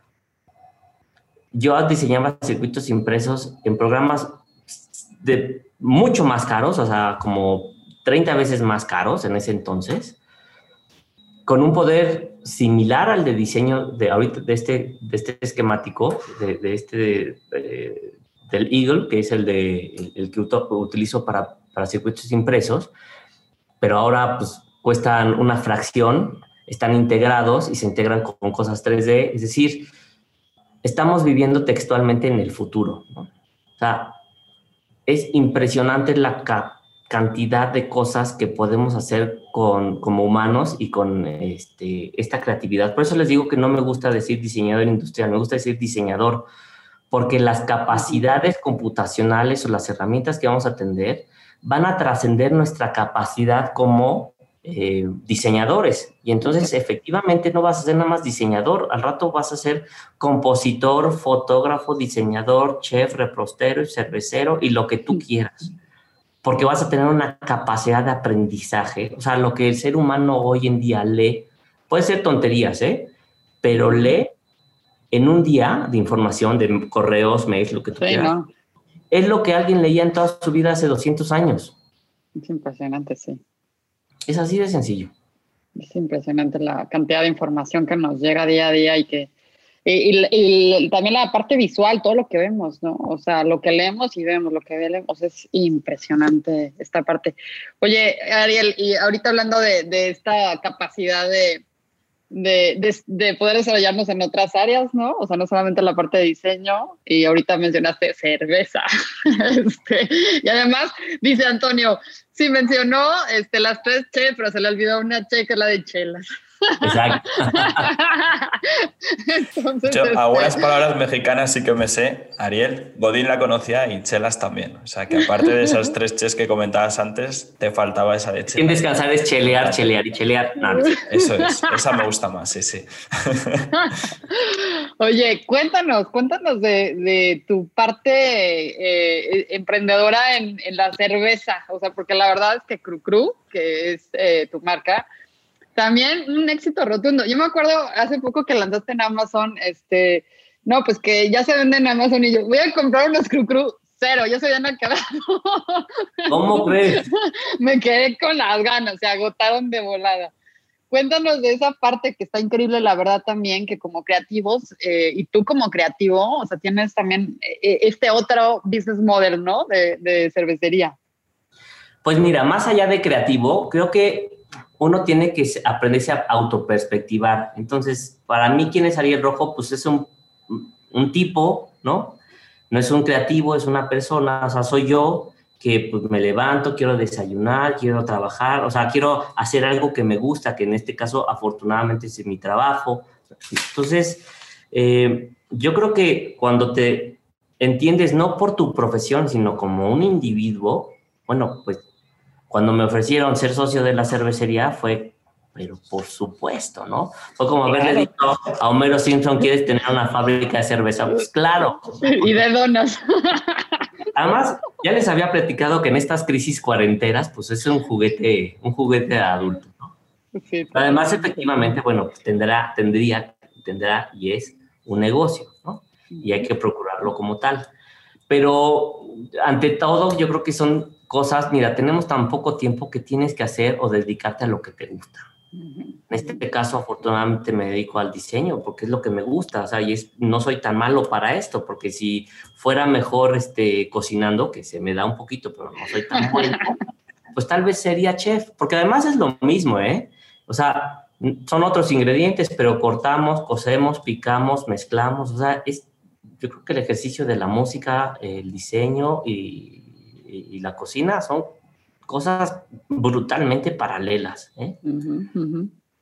S3: yo diseñaba circuitos impresos en programas de mucho más caros, o sea, como 30 veces más caros en ese entonces con un poder similar al de diseño de ahorita de este, de este esquemático, de, este del Eagle, que es el, de, el, que utilizo para, para, circuitos impresos, pero ahora pues cuestan una fracción, están integrados y se integran con cosas 3D, es decir, estamos viviendo textualmente en el futuro. ¿no? O sea, es impresionante la, cantidad de cosas que podemos hacer con, como humanos y con este, esta creatividad. Por eso les digo que no me gusta decir diseñador industrial, me gusta decir diseñador, porque las capacidades computacionales o las herramientas que vamos a atender van a trascender nuestra capacidad como eh, diseñadores. Y entonces efectivamente no vas a ser nada más diseñador, al rato vas a ser compositor, fotógrafo, diseñador, chef, reprostero, cervecero y lo que tú quieras porque vas a tener una capacidad de aprendizaje. O sea, lo que el ser humano hoy en día lee, puede ser tonterías, ¿eh? Pero lee en un día de información, de correos, mails, lo que tú quieras. Es lo que alguien leía en toda su vida hace 200 años.
S2: Es impresionante, sí.
S3: Es así de sencillo.
S2: Es impresionante la cantidad de información que nos llega día a día y que y, también la parte visual, todo lo que vemos, ¿no? O sea, lo que leemos y vemos, lo que vemos, es impresionante esta parte. Oye, Ariel, y ahorita hablando de, esta capacidad de, de, de, poder desarrollarnos en otras áreas, ¿no? O sea, no solamente la parte de diseño, y ahorita mencionaste cerveza. *laughs* este, y además, dice Antonio, sí mencionó este, las tres che, pero se le olvidó una che que es la de chelas. Exacto. *laughs*
S1: Yo, este, algunas palabras mexicanas sí que me sé. Ariel, Godín la conocía y Chelas también. O sea que aparte de esas tres ches que comentabas antes, te faltaba esa de
S3: Chelas. Sin descansar es chelear, chelear y chelear.
S1: Eso es, esa me gusta más, sí, sí. *laughs*
S2: Oye, cuéntanos, cuéntanos de, tu parte eh, emprendedora en, la cerveza. O sea, porque la verdad es que Cru Cru, que es eh, tu marca, también un éxito rotundo. Yo me acuerdo hace poco que lanzaste en Amazon, este, no, pues que ya se venden en Amazon y yo voy a comprar unos cru cru. Cero, yo soy Ana Quebrado. *laughs*
S3: ¿Cómo crees? *laughs*
S2: me quedé con las ganas, se agotaron de volada. Cuéntanos de esa parte que está increíble, la verdad también, que como creativos, eh, y tú como creativo, o sea, tienes también eh, este otro business model, ¿no? De, de cervecería.
S3: Pues mira, más allá de creativo, creo que uno tiene que aprenderse a autoperspectivar. Entonces, para mí, ¿quién es Ariel Rojo? Pues es un, un tipo, ¿no? No es un creativo, es una persona, o sea, soy yo que pues, me levanto, quiero desayunar, quiero trabajar, o sea, quiero hacer algo que me gusta, que en este caso afortunadamente es mi trabajo. Entonces, eh, yo creo que cuando te entiendes no por tu profesión, sino como un individuo, bueno, pues cuando me ofrecieron ser socio de la cervecería fue, pero por supuesto, ¿no? Fue como haberle dicho a Homero Simpson, ¿quieres tener una fábrica de cerveza? Pues claro. *laughs*
S2: Y de donas. *laughs*
S3: Además, ya les había platicado que en estas crisis cuarenteras, pues es un juguete, un juguete adulto, ¿no? Además, efectivamente, bueno, pues tendrá, tendría, tendrá y es un negocio, ¿no? Y hay que procurarlo como tal. Pero ante todo, yo creo que son cosas, mira, tenemos tan poco tiempo que tienes que hacer o dedicarte a lo que te gusta. En este caso, afortunadamente, me dedico al diseño porque es lo que me gusta, o sea, y es, no soy tan malo para esto, porque si fuera mejor este, cocinando, que se me da un poquito, pero no soy tan bueno, *laughs* pues tal vez sería chef, porque además es lo mismo, ¿eh? O sea, son otros ingredientes, pero cortamos, cosemos, picamos, mezclamos, o sea, es, yo creo que el ejercicio de la música, el diseño y y, la cocina son cosas brutalmente paralelas. ¿eh?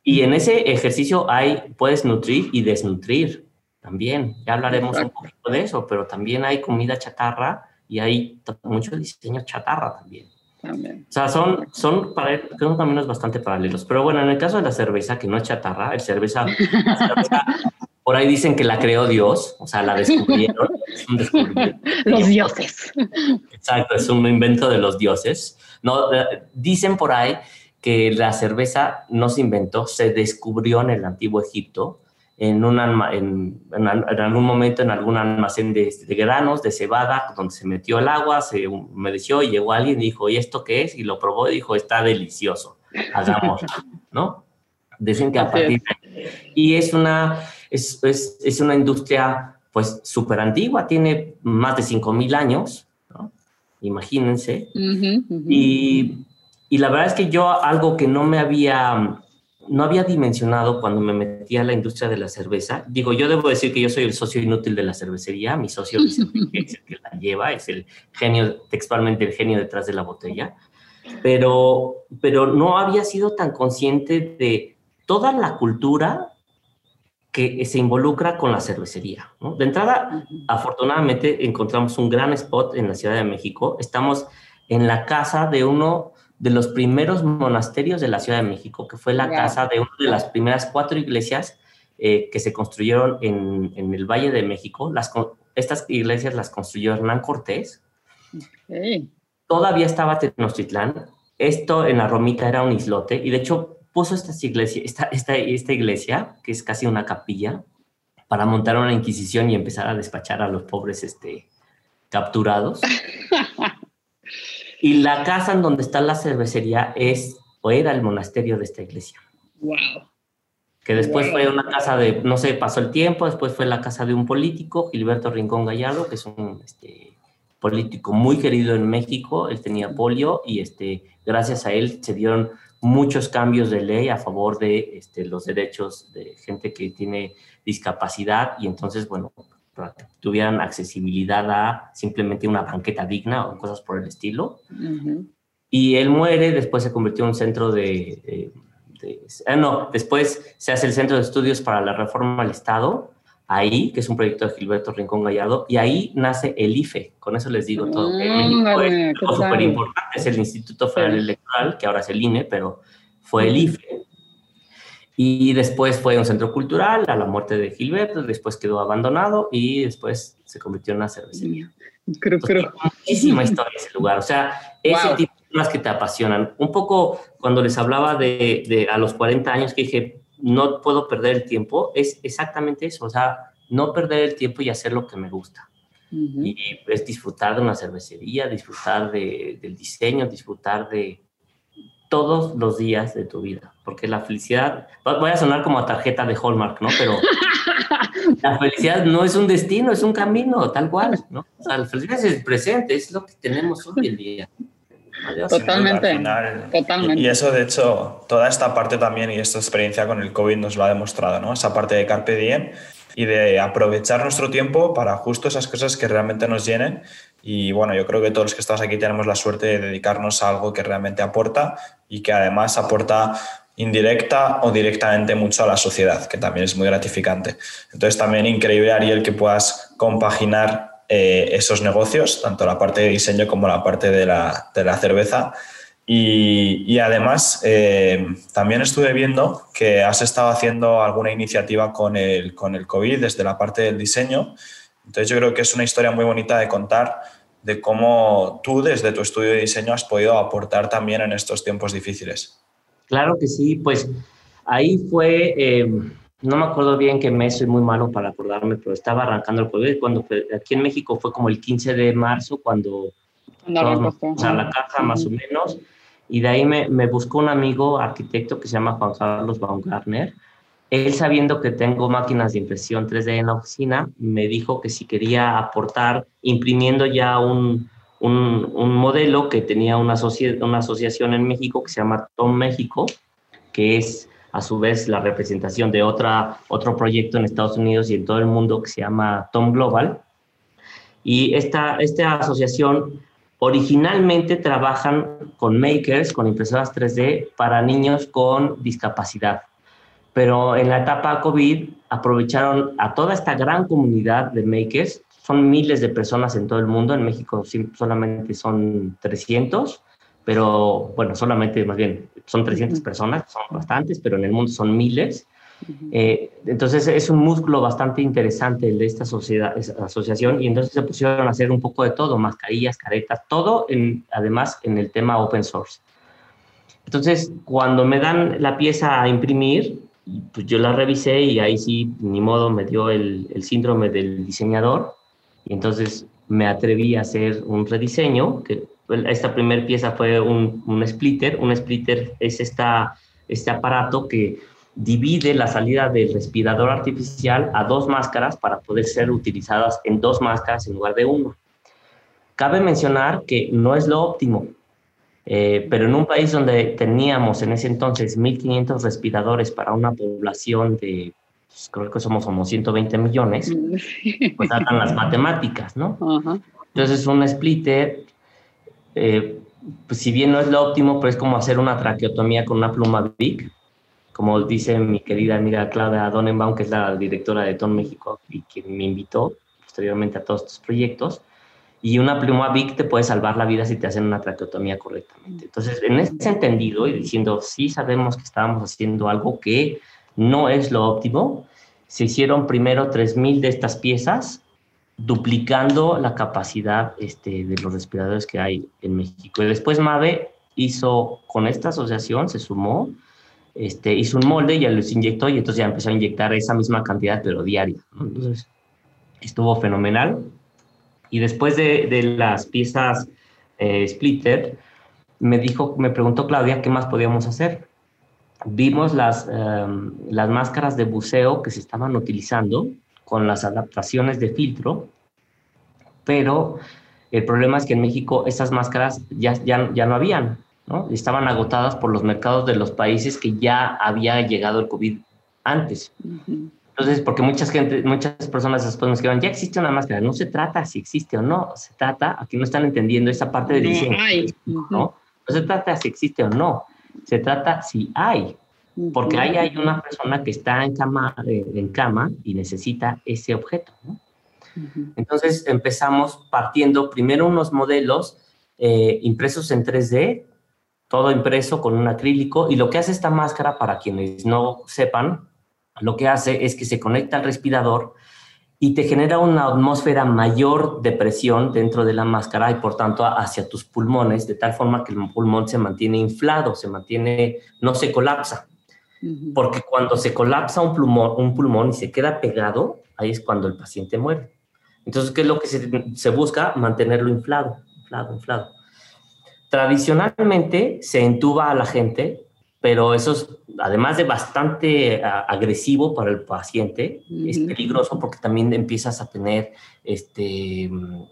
S3: Y en ese ejercicio hay, puedes nutrir y desnutrir también. Ya hablaremos un poquito de eso, pero también hay comida chatarra y hay mucho diseño chatarra también. También. O sea, son, son, creo también bastante paralelos. Pero bueno, en el caso de la cerveza, que no es chatarra, el cerveza, la cerveza *laughs* por ahí dicen que la creó Dios, o sea, la descubrieron. *laughs*
S2: Los dioses.
S3: Exacto, es un invento de los dioses. No, eh, dicen por ahí que la cerveza no se inventó, se descubrió en el antiguo Egipto, en, un en, en, algún momento en algún almacén de, granos, de cebada, donde se metió el agua, se humedeció y llegó alguien y dijo, ¿y esto qué es? Y lo probó y dijo, está delicioso, hagamos, ¿no? Dicen que a partir de... Y es una es, es, es una industria pues súper antigua, tiene más de 5.000 años, ¿no? imagínense. Y, y, la verdad es que yo algo que no me había, no había dimensionado cuando me metí a la industria de la cerveza, digo, yo debo decir que yo soy el socio inútil de la cervecería, mi socio *laughs* es el que la lleva, es el genio, textualmente el genio detrás de la botella, pero, pero no había sido tan consciente de toda la cultura que se involucra con la cervecería. De entrada, afortunadamente encontramos un gran spot en la Ciudad de México. Estamos en la casa de uno de los primeros monasterios de la Ciudad de México, que fue la casa de una de las primeras cuatro iglesias eh, que se construyeron en, en, el Valle de México. Las, estas iglesias las construyó Hernán Cortés. Todavía estaba Tenochtitlán. Esto en la Romita era un islote y de hecho puso esta iglesia, esta, esta, esta iglesia, que es casi una capilla, para montar una inquisición y empezar a despachar a los pobres este, capturados. *laughs* y la casa en donde está la cervecería es o era el monasterio de esta iglesia.
S2: Wow.
S3: Que después fue una casa de, no sé, pasó el tiempo, después fue la casa de un político, Gilberto Rincón Gallardo, que es un este, político muy querido en México, él tenía polio y este, gracias a él se dieron muchos cambios de ley a favor de este, los derechos de gente que tiene discapacidad y entonces, bueno, para que tuvieran accesibilidad a simplemente una banqueta digna o cosas por el estilo. Y él muere, después se convirtió en un centro de... Ah, no, después se hace el Centro de Estudios para la Reforma al Estado, ahí, que es un proyecto de Gilberto Rincón Gallardo, y ahí nace el IFE, con eso les digo todo. Mm, súper importante, es el Instituto Federal Electoral, que ahora es el INE, pero fue el IFE. Y después fue un centro cultural a la muerte de Gilberto, después quedó abandonado y después se convirtió en una cervecería.
S2: Creo, creo.
S3: Muchísima historia ese lugar, o sea, ese tipo las que te apasionan. Un poco cuando les hablaba de, de, a los 40 años que dije, no puedo perder el tiempo, es exactamente eso, o sea, no perder el tiempo y hacer lo que me gusta. Y es disfrutar de una cervecería, disfrutar de, del diseño, disfrutar de todos los días de tu vida, porque la felicidad, voy a sonar como a tarjeta de Hallmark, ¿no? Pero *laughs* la felicidad no es un destino, es un camino, tal cual, ¿no? O sea, la felicidad es el presente, es lo que tenemos hoy en día.
S2: Totalmente. Totalmente.
S1: Y, eso, de hecho, toda esta parte también y esta experiencia con el COVID nos lo ha demostrado, ¿no? Esa parte de Carpe Diem y de aprovechar nuestro tiempo para justo esas cosas que realmente nos llenen. Y bueno, yo creo que todos los que estamos aquí tenemos la suerte de dedicarnos a algo que realmente aporta y que además aporta indirecta o directamente mucho a la sociedad, que también es muy gratificante. Entonces también increíble, Ariel, que puedas compaginar eh, esos negocios, tanto la parte de diseño como la parte de la, de la cerveza. Y, y además, eh, también estuve viendo que has estado haciendo alguna iniciativa con el, con el COVID desde la parte del diseño. Entonces yo creo que es una historia muy bonita de contar de cómo tú desde tu estudio de diseño has podido aportar también en estos tiempos difíciles.
S3: Claro que sí, pues ahí fue, eh, no me acuerdo bien qué mes, soy muy malo para acordarme, pero estaba arrancando el COVID. Cuando aquí en México fue como el 15 de marzo, cuando a la caja más o menos. Y de ahí me, me, buscó un amigo arquitecto que se llama Juan Carlos Baumgartner. Él, sabiendo que tengo máquinas de impresión 3D en la oficina, me dijo que si quería aportar, imprimiendo ya un, un, un modelo que tenía una, una asociación en México que se llama Tom México, que es a su vez la representación de otra, otro proyecto en Estados Unidos y en todo el mundo que se llama Tom Global. Y esta, esta asociación originalmente trabajan con makers, con impresoras 3D para niños con discapacidad. Pero en la etapa COVID aprovecharon a toda esta gran comunidad de makers. Son miles de personas en todo el mundo. En México solamente son 300 pero bueno, solamente más bien son 300 personas, son bastantes, pero en el mundo son miles. Eh, entonces es un músculo bastante interesante el de esta sociedad, asociación y entonces se pusieron a hacer un poco de todo, mascarillas, caretas, todo en, además en el tema open source. Entonces cuando me dan la pieza a imprimir, pues yo la revisé y ahí sí, ni modo, me dio el, el síndrome del diseñador y entonces me atreví a hacer un rediseño que esta primera pieza fue un, un, splitter. Un splitter es esta, este aparato que divide la salida del respirador artificial a dos máscaras para poder ser utilizadas en dos máscaras en lugar de uno. Cabe mencionar que no es lo óptimo, eh, pero en un país donde teníamos en ese entonces 1.500 respiradores para una población de, pues, creo que somos como 120 millones, *laughs* pues tratan las matemáticas, ¿no? Entonces un splitter eh, pues si bien no es lo óptimo, pero es como hacer una traqueotomía con una pluma Big, como dice mi querida amiga Claudia Donenbaum, que es la directora de Ton México y quien me invitó posteriormente a todos estos proyectos. Y una pluma Big te puede salvar la vida si te hacen una traqueotomía correctamente. Entonces, en ese entendido y diciendo, sí sabemos que estábamos haciendo algo que no es lo óptimo, se hicieron primero 3.000 de estas piezas duplicando la capacidad este, de los respiradores que hay en México. Y después MAVE hizo, con esta asociación, se sumó, este, hizo un molde, ya los inyectó y entonces ya empezó a inyectar esa misma cantidad, pero diaria. Entonces, estuvo fenomenal. Y después de, de las piezas eh, splitter, me dijo, me preguntó Claudia qué más podíamos hacer. Vimos las, em, las máscaras de buceo que se estaban utilizando con las adaptaciones de filtro, pero el problema es que en México esas máscaras ya, ya, ya no habían. ¿no? Estaban agotadas por los mercados de los países que ya había llegado el COVID antes. Entonces, porque muchas gente, muchas personas después nos dijeron, ya existe una máscara. No se trata si existe o no, se trata, aquí no están entendiendo esa parte de diseño. ¿no? no se trata si existe o no, se trata si hay. Porque ahí hay una persona que está en cama, eh, en cama y necesita ese objeto. Entonces empezamos partiendo primero unos modelos eh, impresos en 3D, todo impreso con un acrílico, y lo que hace esta máscara, para quienes no sepan, lo que hace es que se conecta al respirador y te genera una atmósfera mayor de presión dentro de la máscara y por tanto hacia tus pulmones, de tal forma que el pulmón se mantiene inflado, se mantiene, no se colapsa. Porque cuando se colapsa un pulmón, un pulmón y se queda pegado, ahí es cuando el paciente muere. Entonces, ¿qué es lo que se, se busca? Mantenerlo inflado, inflado, inflado. Tradicionalmente se entuba a la gente pero eso es, además de bastante agresivo para el paciente, es peligroso porque también empiezas a tener, este, mm,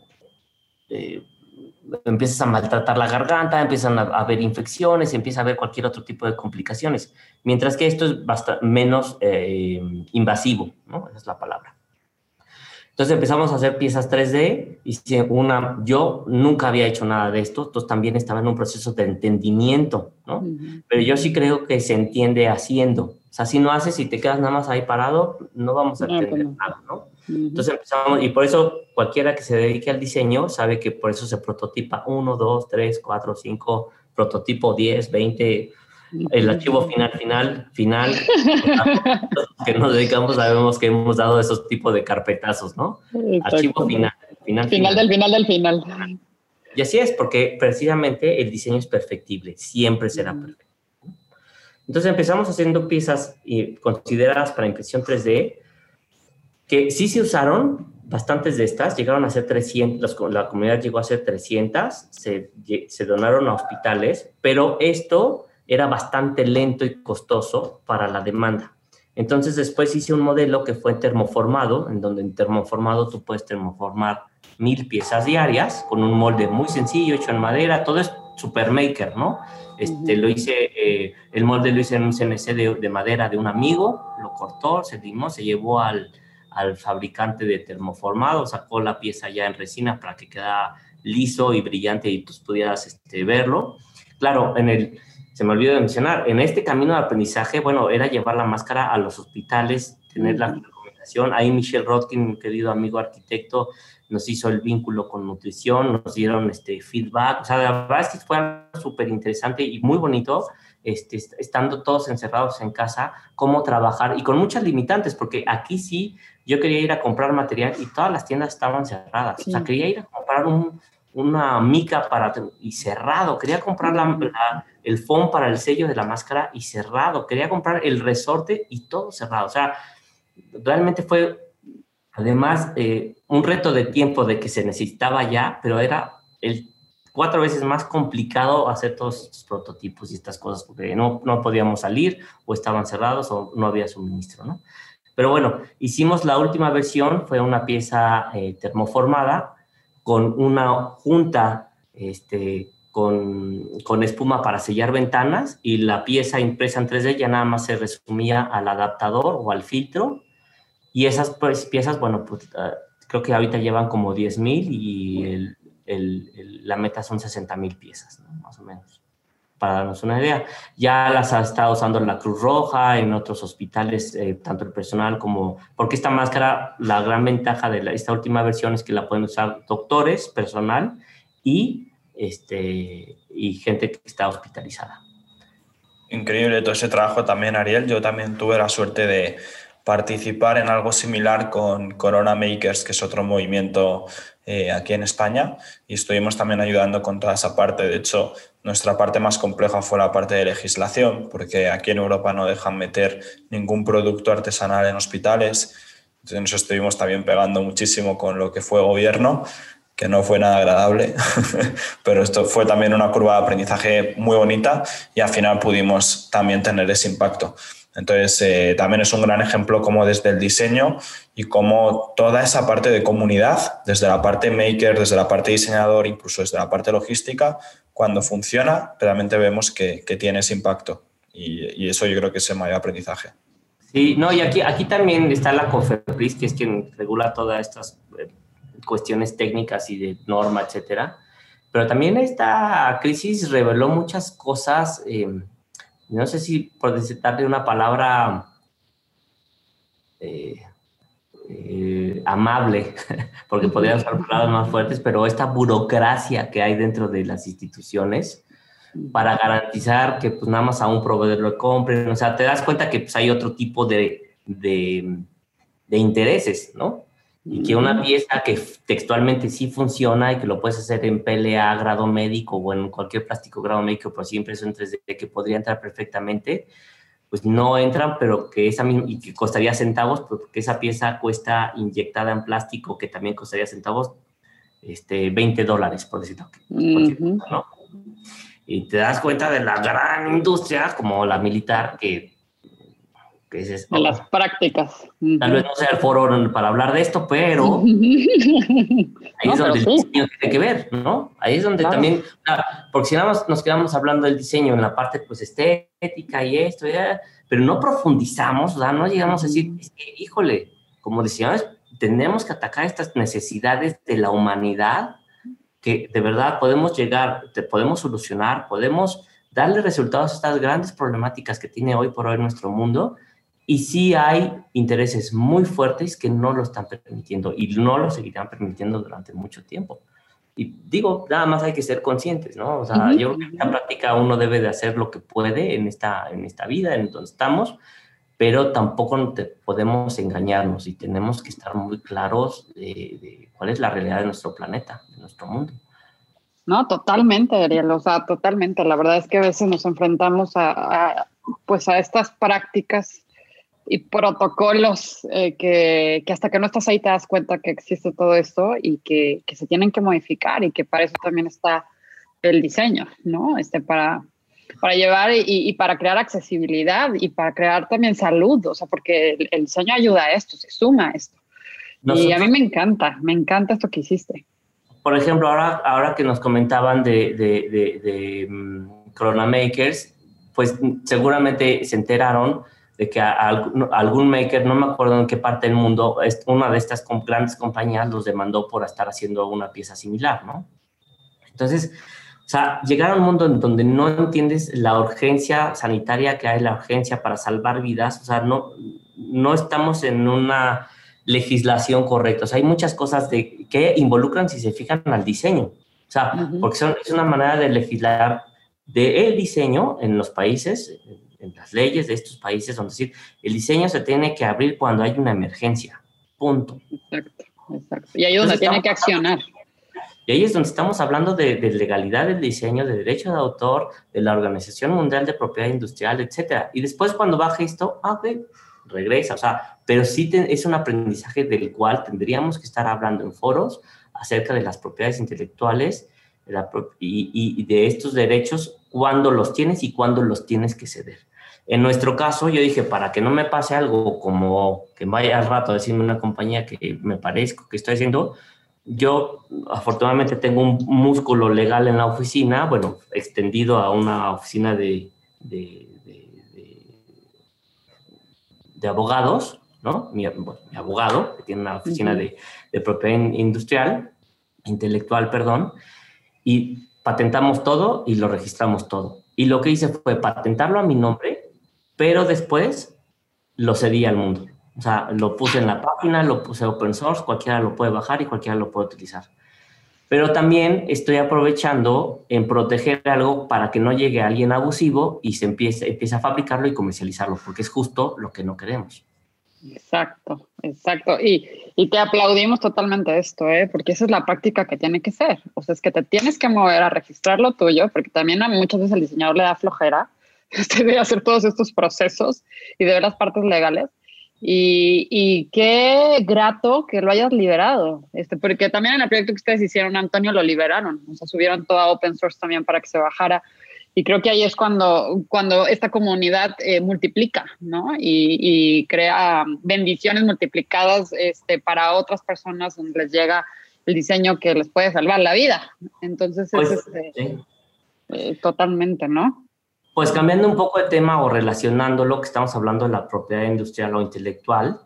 S3: eh, empiezas a maltratar la garganta, empiezan a, haber infecciones, empieza a haber cualquier otro tipo de complicaciones, mientras que esto es bastante menos eh, invasivo, ¿no? Esa es la palabra. Entonces empezamos a hacer piezas 3D y una, yo nunca había hecho nada de esto, entonces también estaba en un proceso de entendimiento, ¿no? Pero yo sí creo que se entiende haciendo. O sea, si no haces y te quedas nada más ahí parado, no vamos a entender nada, ¿no? Entonces empezamos, y por eso cualquiera que se dedique al diseño sabe que por eso se prototipa 1, 2, 3, 4, 5, prototipo 10, 20, el archivo final, final, final, que nos dedicamos, sabemos que hemos dado esos tipos de carpetazos, ¿no? Archivo final,
S2: final, final. del final del final.
S3: Y así es, porque precisamente el diseño es perfectible, siempre será perfecto. Entonces empezamos haciendo piezas consideradas para impresión 3D, que sí se usaron, bastantes de estas, llegaron a ser 300, la comunidad llegó a ser 300, se, se donaron a hospitales, pero esto era bastante lento y costoso para la demanda. Entonces después hice un modelo que fue termoformado, en donde en termoformado tú puedes termoformar mil piezas diarias con un molde muy sencillo hecho en madera, todo es supermaker, ¿no? Este, Lo hice, eh, el molde lo hice en un CNC de, madera de un amigo, lo cortó, se limó, se llevó al, al fabricante de termoformado, sacó la pieza ya en resina para que quedara liso y brillante y tú pudieras este, verlo. Claro, en el, se me olvidó de mencionar, en este camino de aprendizaje, bueno, era llevar la máscara a los hospitales, tener la recomendación. Ahí Michelle Rodkin, mi querido amigo arquitecto, nos hizo el vínculo con nutrición, nos dieron este feedback. O sea, la verdad es que fue súper interesante y muy bonito, este, estando todos encerrados en casa, cómo trabajar y con muchas limitantes, porque aquí sí, yo quería ir a comprar material y todas las tiendas estaban cerradas. O sea, quería ir a comprar un, una mica para y cerrado. Quería comprar la, el foam para el sello de la máscara y cerrado. Quería comprar el resorte y todo cerrado. O sea, realmente fue además eh, un reto de tiempo de que se necesitaba ya, pero era el cuatro veces más complicado hacer todos estos prototipos y estas cosas porque no, no podíamos salir o estaban cerrados o no había suministro, ¿no? Pero bueno, hicimos la última versión, fue una pieza eh, termoformada con una junta este, con, con, espuma para sellar ventanas y la pieza impresa en 3D ya nada más se resumía al adaptador o al filtro. Y esas pues, piezas, bueno, pues, ah, creo que ahorita llevan como 10.000 y el, el, la meta son 60.000 piezas, más o menos, para darnos una idea. Ya las ha estado usando la Cruz Roja, en otros hospitales, eh, tanto el personal como... Porque esta máscara, la gran ventaja de esta última versión es que la pueden usar doctores, personal y este, y gente que está hospitalizada.
S1: Increíble todo ese trabajo también, Ariel. Yo también tuve la suerte de participar en algo similar con Corona Makers, que es otro movimiento eh, aquí en España, y estuvimos también ayudando con toda esa parte. De hecho, nuestra parte más compleja fue la parte de legislación, porque aquí en Europa no dejan meter ningún producto artesanal en hospitales. Entonces nos estuvimos también pegando muchísimo con lo que fue gobierno que no fue nada agradable, *laughs* pero esto fue también una curva de aprendizaje muy bonita y al final pudimos también tener ese impacto. Entonces, eh, también es un gran ejemplo como desde el diseño y como toda esa parte de comunidad, desde la parte maker, desde la parte diseñador, incluso desde la parte logística, cuando funciona, realmente vemos que, tiene ese impacto. Y, eso yo creo que es el mayor aprendizaje.
S3: Sí, no, y aquí, aquí también está la COFEPRIS, que es quien regula todas estas eh, cuestiones técnicas y de norma, etcétera. Pero también esta crisis reveló muchas cosas, eh, no sé si por darle una palabra eh, eh, amable, *laughs* porque podría usar palabras más fuertes, pero esta burocracia que hay dentro de las instituciones para garantizar que pues nada más a un proveedor lo compren, o sea, te das cuenta que pues hay otro tipo de, de, de intereses, ¿no? Y que una pieza que textualmente sí funciona y que lo puedes hacer en PLA grado médico o en cualquier plástico grado médico, pero siempre es en 3D, que podría entrar perfectamente, pues no entran, pero que esa misma, y que costaría centavos, porque esa pieza cuesta inyectada en plástico, que también costaría centavos, este, 20 dólares, por decirlo. ¿no? Y te das cuenta de la gran industria, como la militar, que que es
S2: de las prácticas.
S3: Tal vez no sea el foro para hablar de esto, pero *laughs* ahí es donde el diseño tiene que ver, ¿no? Ahí es donde también, porque si nada más nos quedamos hablando del diseño en la parte pues estética y esto, pero no profundizamos, o sea, no llegamos a decir, híjole, como diseñadores tenemos que atacar estas necesidades de la humanidad que de verdad podemos llegar, te podemos solucionar, podemos darle resultados a estas grandes problemáticas que tiene hoy por hoy nuestro mundo y sí hay intereses muy fuertes que no lo están permitiendo y no lo seguirán permitiendo durante mucho tiempo. Y digo, nada más hay que ser conscientes, ¿no? O sea, yo creo que en la práctica uno debe de hacer lo que puede en esta, en esta vida, en donde estamos, pero tampoco podemos engañarnos y tenemos que estar muy claros de, cuál es la realidad de nuestro planeta, de nuestro mundo.
S2: No, totalmente, Ariel, o sea, totalmente. La verdad es que a veces nos enfrentamos a, a pues a estas prácticas y protocolos eh, que, que, hasta que no estás ahí te das cuenta que existe todo esto y que, que, se tienen que modificar y que para eso también está el diseño, ¿no? Este, para, para llevar y, y para crear accesibilidad y para crear también salud, o sea, porque el, diseño ayuda a esto, se suma a esto. y a mí me encanta, me encanta esto que hiciste.
S3: Por ejemplo, ahora, ahora que nos comentaban de, de, de, de um, Corona Makers, pues seguramente se enteraron de que algún maker, no me acuerdo en qué parte del mundo, una de estas grandes compañías los demandó por estar haciendo una pieza similar, ¿no? Entonces, o sea, llegar a un mundo en donde no entiendes la urgencia sanitaria que hay, la urgencia para salvar vidas, o sea, no, no estamos en una legislación correcta. O sea, hay muchas cosas de, que involucran, si se fijan, al diseño. O sea, porque son, es una manera de legislar de el diseño en los países, en las leyes de estos países, donde decir, el diseño se tiene que abrir cuando hay una emergencia. Punto.
S2: Exacto, exacto. Y ahí es donde tiene que accionar.
S3: Y ahí es donde estamos hablando de, legalidad del diseño, de derecho de autor, de la Organización Mundial de Propiedad Industrial, etcétera. Y después cuando baje esto, ah, regresa. O sea, pero sí es un aprendizaje del cual tendríamos que estar hablando en foros acerca de las propiedades intelectuales y, y, de estos derechos, cuando los tienes y cuando los tienes que ceder. En nuestro caso, yo dije, para que no me pase algo como que vaya al rato a decirme una compañía que me parezco que estoy haciendo, yo afortunadamente tengo un músculo legal en la oficina, bueno, extendido a una oficina de, de, de, abogados, ¿no? Mi, abogado, que tiene una oficina de, de propiedad industrial, intelectual, perdón, y patentamos todo y lo registramos todo. Y lo que hice fue patentarlo a mi nombre pero después lo cedí al mundo. O sea, lo puse en la página, lo puse open source, cualquiera lo puede bajar y cualquiera lo puede utilizar. Pero también estoy aprovechando en proteger algo para que no llegue alguien abusivo y se empiece, empiece a fabricarlo y comercializarlo, porque es justo lo que no queremos.
S2: Exacto, exacto. Y, y, te aplaudimos totalmente esto, ¿eh? porque esa es la práctica que tiene que ser. O sea, es que te tienes que mover a registrar lo tuyo, porque también a muchas veces el diseñador le da flojera *laughs* este, de hacer todos estos procesos y de ver las partes legales. Y, y, qué grato que lo hayas liberado, este, porque también en el proyecto que ustedes hicieron, Antonio, lo liberaron, o sea, subieron todo a open source también para que se bajara. Y creo que ahí es cuando, cuando esta comunidad eh, multiplica, ¿no? Y, y, crea bendiciones multiplicadas este, para otras personas donde les llega el diseño que les puede salvar la vida. Entonces,
S3: pues,
S2: es, este, eh, totalmente, ¿no?
S3: Pues cambiando un poco de tema o relacionando lo que estamos hablando de la propiedad industrial o intelectual,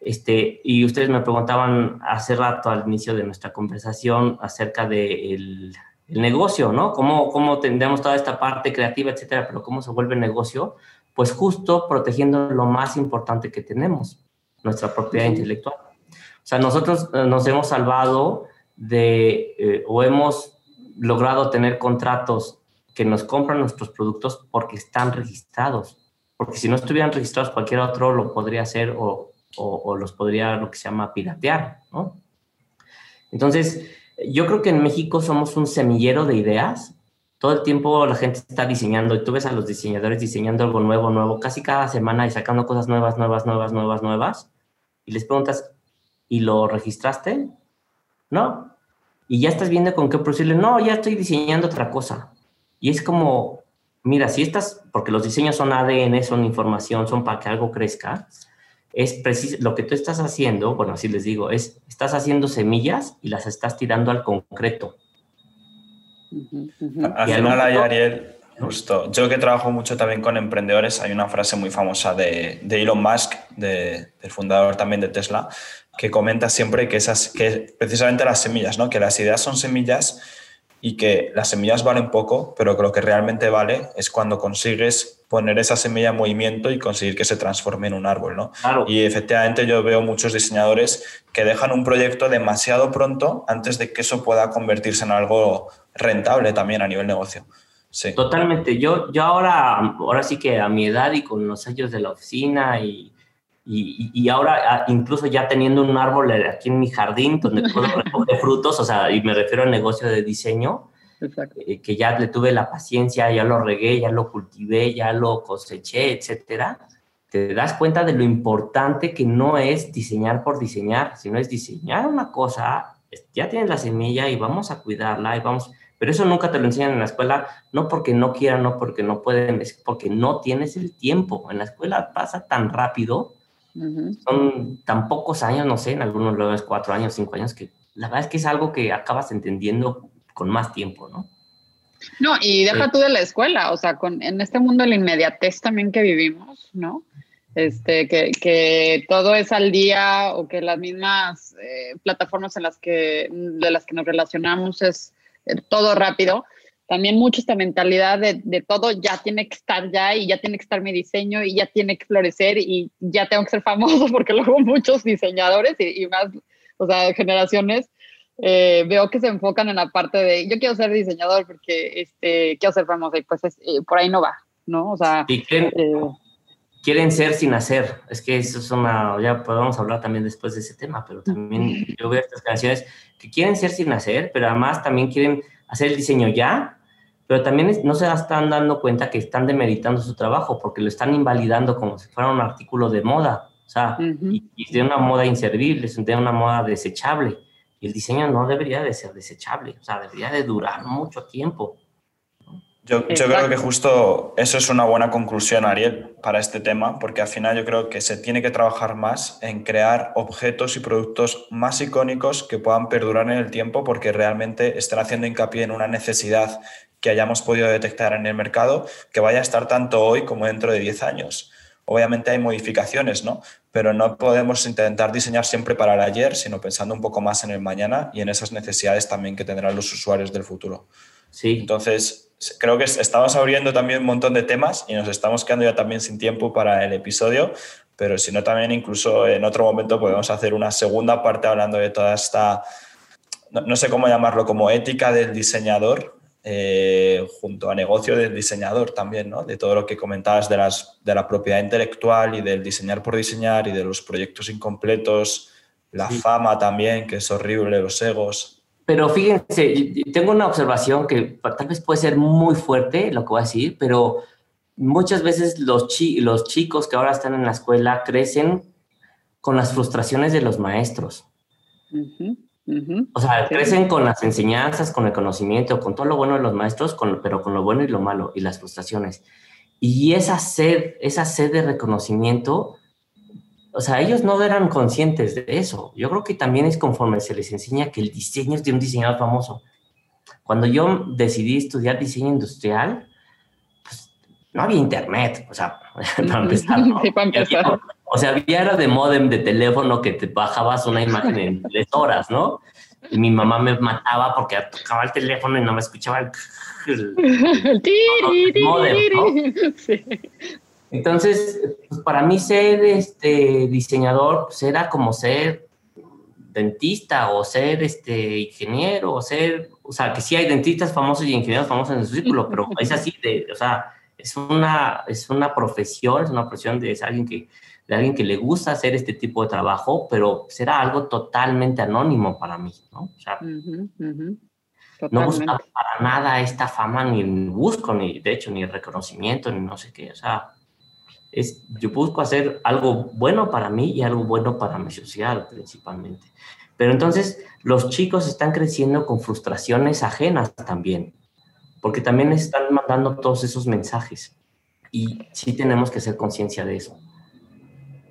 S3: este, y ustedes me preguntaban hace rato al inicio de nuestra conversación acerca del el negocio, ¿no? ¿Cómo, ¿Cómo tendremos toda esta parte creativa, etcétera, pero cómo se vuelve negocio? Pues justo protegiendo lo más importante que tenemos, nuestra propiedad intelectual. O sea, nosotros eh, nos hemos salvado de, eh, o hemos logrado tener contratos que nos compran nuestros productos porque están registrados. Porque si no estuvieran registrados, cualquier otro lo podría hacer o, o, los podría lo que se llama piratear, ¿no? Entonces, yo creo que en México somos un semillero de ideas. Todo el tiempo la gente está diseñando y tú ves a los diseñadores diseñando algo nuevo, nuevo, casi cada semana y sacando cosas nuevas, nuevas, nuevas, nuevas, nuevas. Y les preguntas, ¿y lo registraste? No. Y ya estás viendo con qué procederle. No, ya estoy diseñando otra cosa. Y es como, mira, si estás, porque los diseños son ADN, son información, son para que algo crezca es preciso, lo que tú estás haciendo, bueno, así les digo, es, estás haciendo semillas y las estás tirando al concreto.
S1: Al final hay, Ariel, justo, yo que trabajo mucho también con emprendedores, hay una frase muy famosa de, de Elon Musk, de, del fundador también de Tesla, que comenta siempre que, esas, que precisamente las semillas, ¿no? que las ideas son semillas y que las semillas valen poco, pero que lo que realmente vale es cuando consigues poner esa semilla en movimiento y conseguir que se transforme en un árbol, ¿no? Y efectivamente yo veo muchos diseñadores que dejan un proyecto demasiado pronto antes de que eso pueda convertirse en algo rentable también a nivel negocio. Sí.
S3: Totalmente. Yo, yo ahora, ahora sí que a mi edad y con los años de la oficina y y, y, ahora, ah, incluso ya teniendo un árbol aquí en mi jardín donde *laughs* puedo recoger frutos, o sea, y me refiero al negocio de diseño, eh, que ya le tuve la paciencia, ya lo regué, ya lo cultivé, ya lo coseché, etcétera, te das cuenta de lo importante que no es diseñar por diseñar, sino es diseñar una cosa, ya tienes la semilla y vamos a cuidarla y vamos, pero eso nunca te lo enseñan en la escuela, no porque no quieran, no porque no pueden, es porque no tienes el tiempo. En la escuela pasa tan rápido son tan pocos años, no sé, en algunos lugares cuatro años, cinco años, que la verdad es que es algo que acabas entendiendo con más tiempo, ¿no?
S2: No, y deja tú de la escuela, o sea, con, en este mundo de la inmediatez también que vivimos, ¿no? Este, que, que todo es al día o que las mismas eh, plataformas en las que, de las que nos relacionamos es eh, todo rápido también mucho esta mentalidad de, todo ya tiene que estar ya y ya tiene que estar mi diseño y ya tiene que florecer y ya tengo que ser famoso *laughs* porque luego muchos diseñadores y, más, o sea, generaciones, eh, veo que se enfocan en la parte de yo quiero ser diseñador porque este, quiero ser famoso y pues eh, por ahí no va, ¿no? O sea...
S3: quieren, eh, quieren, ser sin hacer, es que eso es una, ya podemos hablar también después de ese tema, pero también yo veo estas canciones que quieren ser sin hacer, pero además también quieren hacer el diseño ya, pero también no se están dando cuenta que están demeritando su trabajo porque lo están invalidando como si fuera un artículo de moda, o sea, y, de una moda inservible, de una moda desechable. Y el diseño no debería de ser desechable, o sea, debería de durar mucho tiempo.
S1: Yo, yo, creo que justo eso es una buena conclusión, Ariel, para este tema, porque al final yo creo que se tiene que trabajar más en crear objetos y productos más icónicos que puedan perdurar en el tiempo, porque realmente están haciendo hincapié en una necesidad que hayamos podido detectar en el mercado que vaya a estar tanto hoy como dentro de 10 años. Obviamente hay modificaciones, ¿no? Pero no podemos intentar diseñar siempre para el ayer, sino pensando un poco más en el mañana y en esas necesidades también que tendrán los usuarios del futuro.
S3: Sí.
S1: Entonces, creo que estamos abriendo también un montón de temas y nos estamos quedando ya también sin tiempo para el episodio, pero si no también incluso en otro momento podemos hacer una segunda parte hablando de toda esta, no, sé cómo llamarlo, como ética del diseñador, eh, junto a negocio del diseñador también, ¿no? De todo lo que comentabas de, las, de la propiedad intelectual y del diseñar por diseñar y de los proyectos incompletos, la fama también, que es horrible, los egos.
S3: Pero fíjense, tengo una observación que tal vez puede ser muy fuerte lo que voy a decir, pero muchas veces los, los chicos que ahora están en la escuela crecen con las frustraciones de los maestros. O sea, crecen con las enseñanzas, con el conocimiento, con todo lo bueno de los maestros, pero con lo bueno y lo malo y las frustraciones. Y esa sed, esa sed de reconocimiento o sea, ellos no eran conscientes de eso. Yo creo que también es conforme se les enseña que el diseño es de un diseñador famoso. cuando yo decidí estudiar diseño industrial, pues no había internet, o sea, *laughs* para empezar. Sí, para empezar. O sea, había era de modem de teléfono que te bajabas una imagen en *laughs* tres horas, ¿no? Y mi mamá me mataba porque tocaba el teléfono y no me escuchaba el... *laughs* modem, Entonces, pues para mí ser este diseñador pues era como ser dentista o ser este ingeniero o ser, o sea, que sí hay dentistas famosos y ingenieros famosos en su círculo, pero *laughs* es así de, o sea, es una, es una profesión, es una profesión de alguien que de alguien que le gusta hacer este tipo de trabajo, pero será algo totalmente anónimo para mí, ¿no? O sea, no busco para nada esta fama, ni busco, ni de hecho, ni reconocimiento, ni no sé qué, o sea, es, yo busco hacer algo bueno para mí y algo bueno para mi sociedad principalmente. Pero entonces los chicos están creciendo con frustraciones ajenas también, porque también están mandando todos esos mensajes y sí tenemos que hacer conciencia de eso.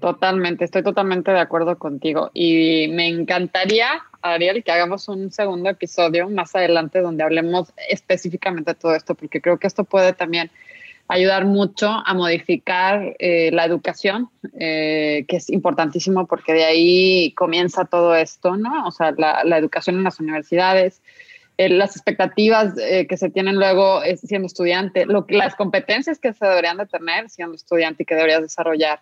S2: Totalmente, estoy totalmente de acuerdo contigo. Y me encantaría, Ariel, que hagamos un segundo episodio más adelante donde hablemos específicamente de todo esto, porque creo que esto puede también ayudar mucho a modificar eh, la educación, eh, que es importantísimo porque de ahí comienza todo esto, ¿no? O sea, la, educación en las universidades, eh, las expectativas que se tienen luego siendo estudiante, lo, las competencias que se deberían de tener siendo estudiante y que deberías desarrollar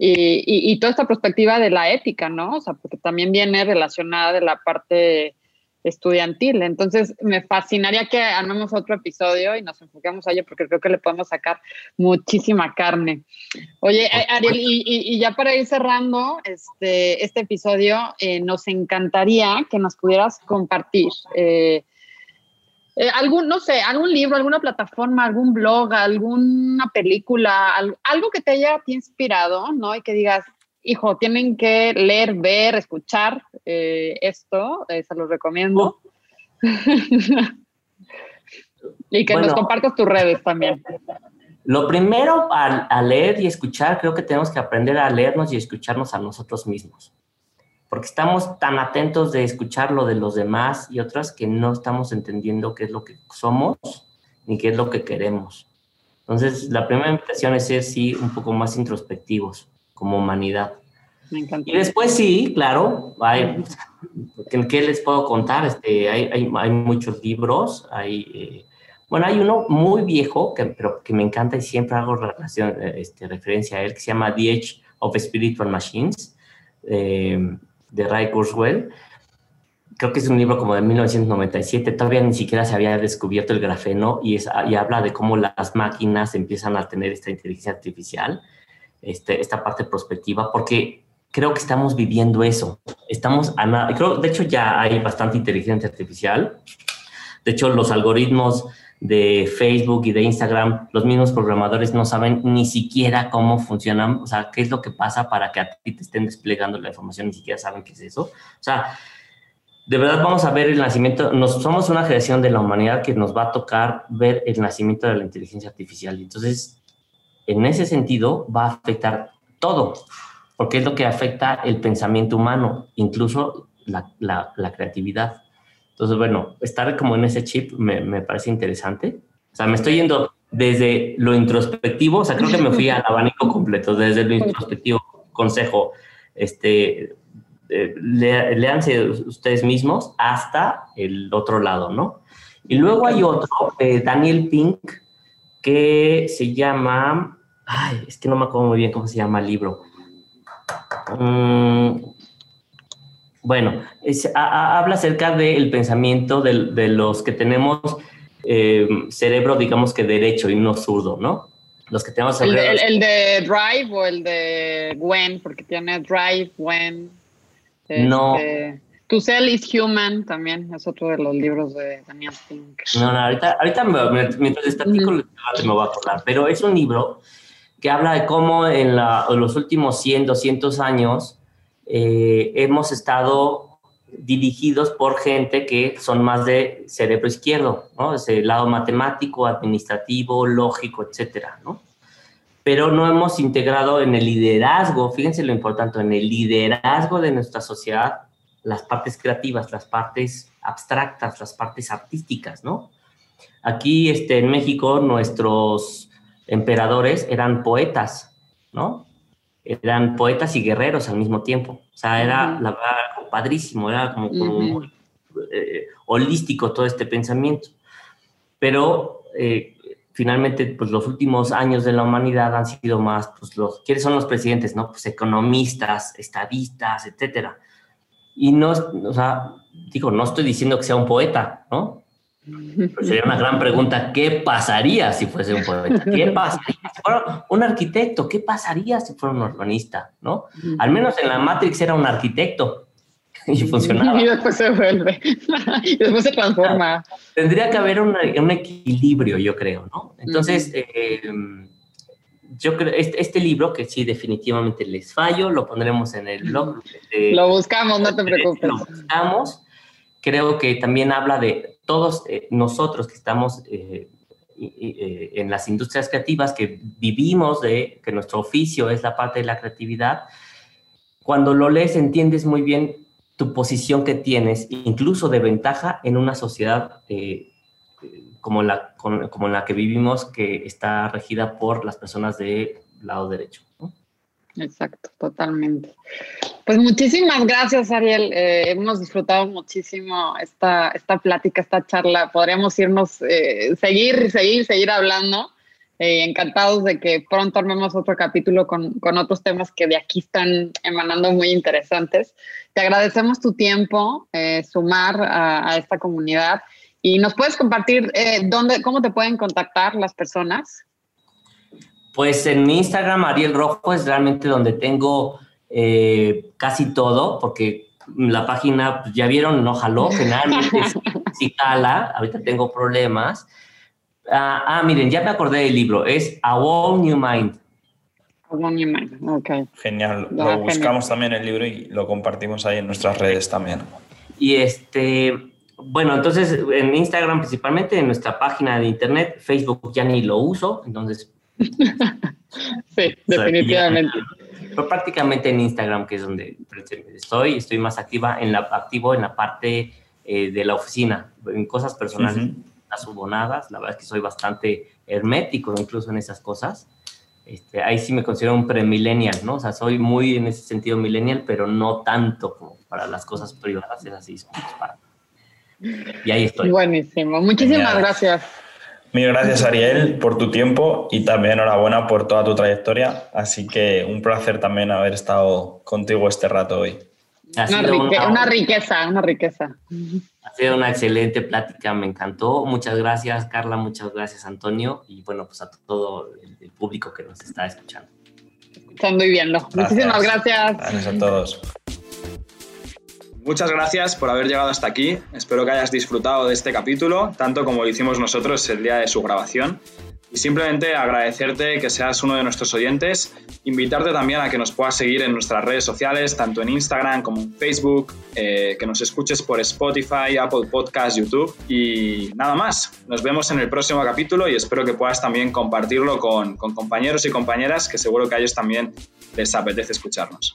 S2: y, toda esta perspectiva de la ética, ¿no? O sea, porque también viene relacionada de la parte estudiantil. Entonces, me fascinaría que armemos otro episodio y nos enfoquemos a ello porque creo que le podemos sacar muchísima carne. Oye, Ariel, y, ya para ir cerrando este, este episodio, eh, nos encantaría que nos pudieras compartir. Eh, eh, algún, no sé, algún libro, alguna plataforma, algún blog, alguna película, algo, que te haya inspirado, ¿no? Y que digas, hijo, tienen que leer, ver, escuchar eh, esto, eh, se los recomiendo. *laughs* y que nos compartas tus redes también.
S3: Lo primero a leer y escuchar, creo que tenemos que aprender a leernos y escucharnos a nosotros mismos porque estamos tan atentos de escuchar lo de los demás y otras que no estamos entendiendo qué es lo que somos ni qué es lo que queremos. Entonces, la primera invitación es ser, sí, un poco más introspectivos como humanidad. Me encanta. Y después sí, claro, hay, ¿qué les puedo contar? Este, hay, hay, hay muchos libros, hay, eh, bueno, hay uno muy viejo, que, pero que me encanta y siempre hago relación, este, referencia a él, que se llama The Age of Spiritual Machines. Eh, de Ray Kurzweil. Creo que es un libro como de 1997, todavía ni siquiera se había descubierto el grafeno y, es, y habla de cómo las máquinas empiezan a tener esta inteligencia artificial, este, esta parte prospectiva, porque creo que estamos viviendo eso. Estamos creo, de hecho ya hay bastante inteligencia artificial. De hecho, los algoritmos de Facebook y de Instagram, los mismos programadores no saben ni siquiera cómo funcionan, o sea, qué es lo que pasa para que a ti te estén desplegando la información, ni siquiera saben qué es eso. O sea, de verdad vamos a ver el nacimiento, nos, somos una generación de la humanidad que nos va a tocar ver el nacimiento de la inteligencia artificial. Entonces, en ese sentido, va a afectar todo, porque es lo que afecta el pensamiento humano, incluso la, la, la creatividad. Entonces, bueno, estar como en ese chip me, me, parece interesante. O sea, me estoy yendo desde lo introspectivo, o sea, creo que me fui al abanico completo, desde lo introspectivo, consejo, este, eh, ustedes mismos hasta el otro lado, ¿no? Y luego hay otro, Daniel Pink, que se llama, ay, es que no me acuerdo muy bien cómo se llama el libro. Mm, bueno, habla acerca del pensamiento de, los que tenemos eh, cerebro, digamos que derecho y no zurdo, ¿no? Los que tenemos
S2: el, el, de Drive o el de Gwen, porque tiene Drive, Gwen.
S3: no.
S2: Este, to Cell is Human también es otro de los libros de Daniel Pink.
S3: No, no, ahorita, ahorita mientras este artículo me voy a acordar, pero es un libro que habla de cómo en, la, en los últimos 100, 200 años eh, hemos estado dirigidos por gente que son más de cerebro izquierdo, ¿no? Ese lado matemático, administrativo, lógico, etcétera, ¿no? Pero no hemos integrado en el liderazgo, fíjense lo importante, en el liderazgo de nuestra sociedad, las partes creativas, las partes abstractas, las partes artísticas, ¿no? Aquí este, en México nuestros emperadores eran poetas, ¿no? Eran poetas y guerreros al mismo tiempo. O sea, era la verdad padrísimo, era como, como eh, holístico todo este pensamiento. Pero eh, finalmente, pues los últimos años de la humanidad han sido más, pues los, ¿quiénes son los presidentes? No, pues economistas, estadistas, etcétera. Y no, o sea, digo, no estoy diciendo que sea un poeta, ¿no? Pero sería una gran pregunta, ¿qué pasaría si fuese un poeta? ¿Qué *laughs* pasaría si fuera un arquitecto? ¿Qué pasaría si fuera un urbanista? ¿No? Al menos en la Matrix era un arquitecto, *laughs* y funcionaba.
S2: Y después se vuelve, *laughs* y después se transforma.
S3: Tendría que haber un, un equilibrio, yo creo, ¿no? Entonces, eh, yo creo, este, este, libro, que sí, definitivamente les fallo, lo pondremos en el blog.
S2: lo buscamos, no te preocupes.
S3: Lo buscamos. Creo que también habla de todos eh, nosotros que estamos eh, en las industrias creativas, que vivimos de, que nuestro oficio es la parte de la creatividad. Cuando lo lees, entiendes muy bien tu posición que tienes, incluso de ventaja en una sociedad eh, como, la, como la que vivimos, que está regida por las personas del lado derecho.
S2: Exacto, totalmente. Pues muchísimas gracias, Ariel. Eh, hemos disfrutado muchísimo esta, esta plática, esta charla. Podríamos irnos, eh, seguir, seguir, seguir hablando. Eh, encantados de que pronto armemos otro capítulo con, con, otros temas que de aquí están emanando muy interesantes. Te agradecemos tu tiempo, eh, sumar a, esta comunidad y nos puedes compartir eh, dónde, cómo te pueden contactar las personas.
S3: Pues en mi Instagram, Ariel Rojo, es realmente donde tengo casi todo, porque la página, pues, ya vieron, no jaló, generalmente *laughs* sí jala, ahorita tengo problemas. Ah, ah, miren, ya me acordé del libro. Es A Whole New Mind.
S2: A Whole New Mind, ok.
S1: Genial. lo buscamos también el libro y lo compartimos ahí en nuestras redes también.
S3: Y este, bueno, entonces en Instagram principalmente, en nuestra página de internet, Facebook ya ni lo uso, entonces... *laughs*
S2: sí, definitivamente.
S3: pero prácticamente en Instagram, que es donde estoy, estoy más activa en la, activo en la parte eh, de la oficina, en cosas personales las subonadas. La verdad es que soy bastante hermético incluso en esas cosas. Este, ahí sí me considero un premillennial, ¿no? O sea, soy muy en ese sentido millennial, pero no tanto como para las cosas privadas, es así, para... Y ahí estoy.
S2: Buenísimo, muchísimas gracias.
S1: Mil gracias, Ariel, por tu tiempo y también enhorabuena por toda tu trayectoria. Así que un placer también haber estado contigo este rato hoy.
S2: una, riqueza, una riqueza.
S3: Ha sido una excelente plática, me encantó. Muchas gracias, Carla, muchas gracias, Antonio, y bueno, pues a todo el, público que nos está escuchando.
S2: Escuchando y viendo. Muchísimas gracias.
S1: Gracias a todos.
S4: Muchas gracias por haber llegado hasta aquí. Espero que hayas disfrutado de este capítulo, tanto como lo hicimos nosotros el día de su grabación. Y simplemente agradecerte que seas uno de nuestros oyentes, invitarte también a que nos puedas seguir en nuestras redes sociales, tanto en Instagram como en Facebook, eh, que nos escuches por Spotify, Apple Podcasts, YouTube y nada más. Nos vemos en el próximo capítulo y espero que puedas también compartirlo con, con compañeros y compañeras que seguro que a ellos también les apetece escucharnos.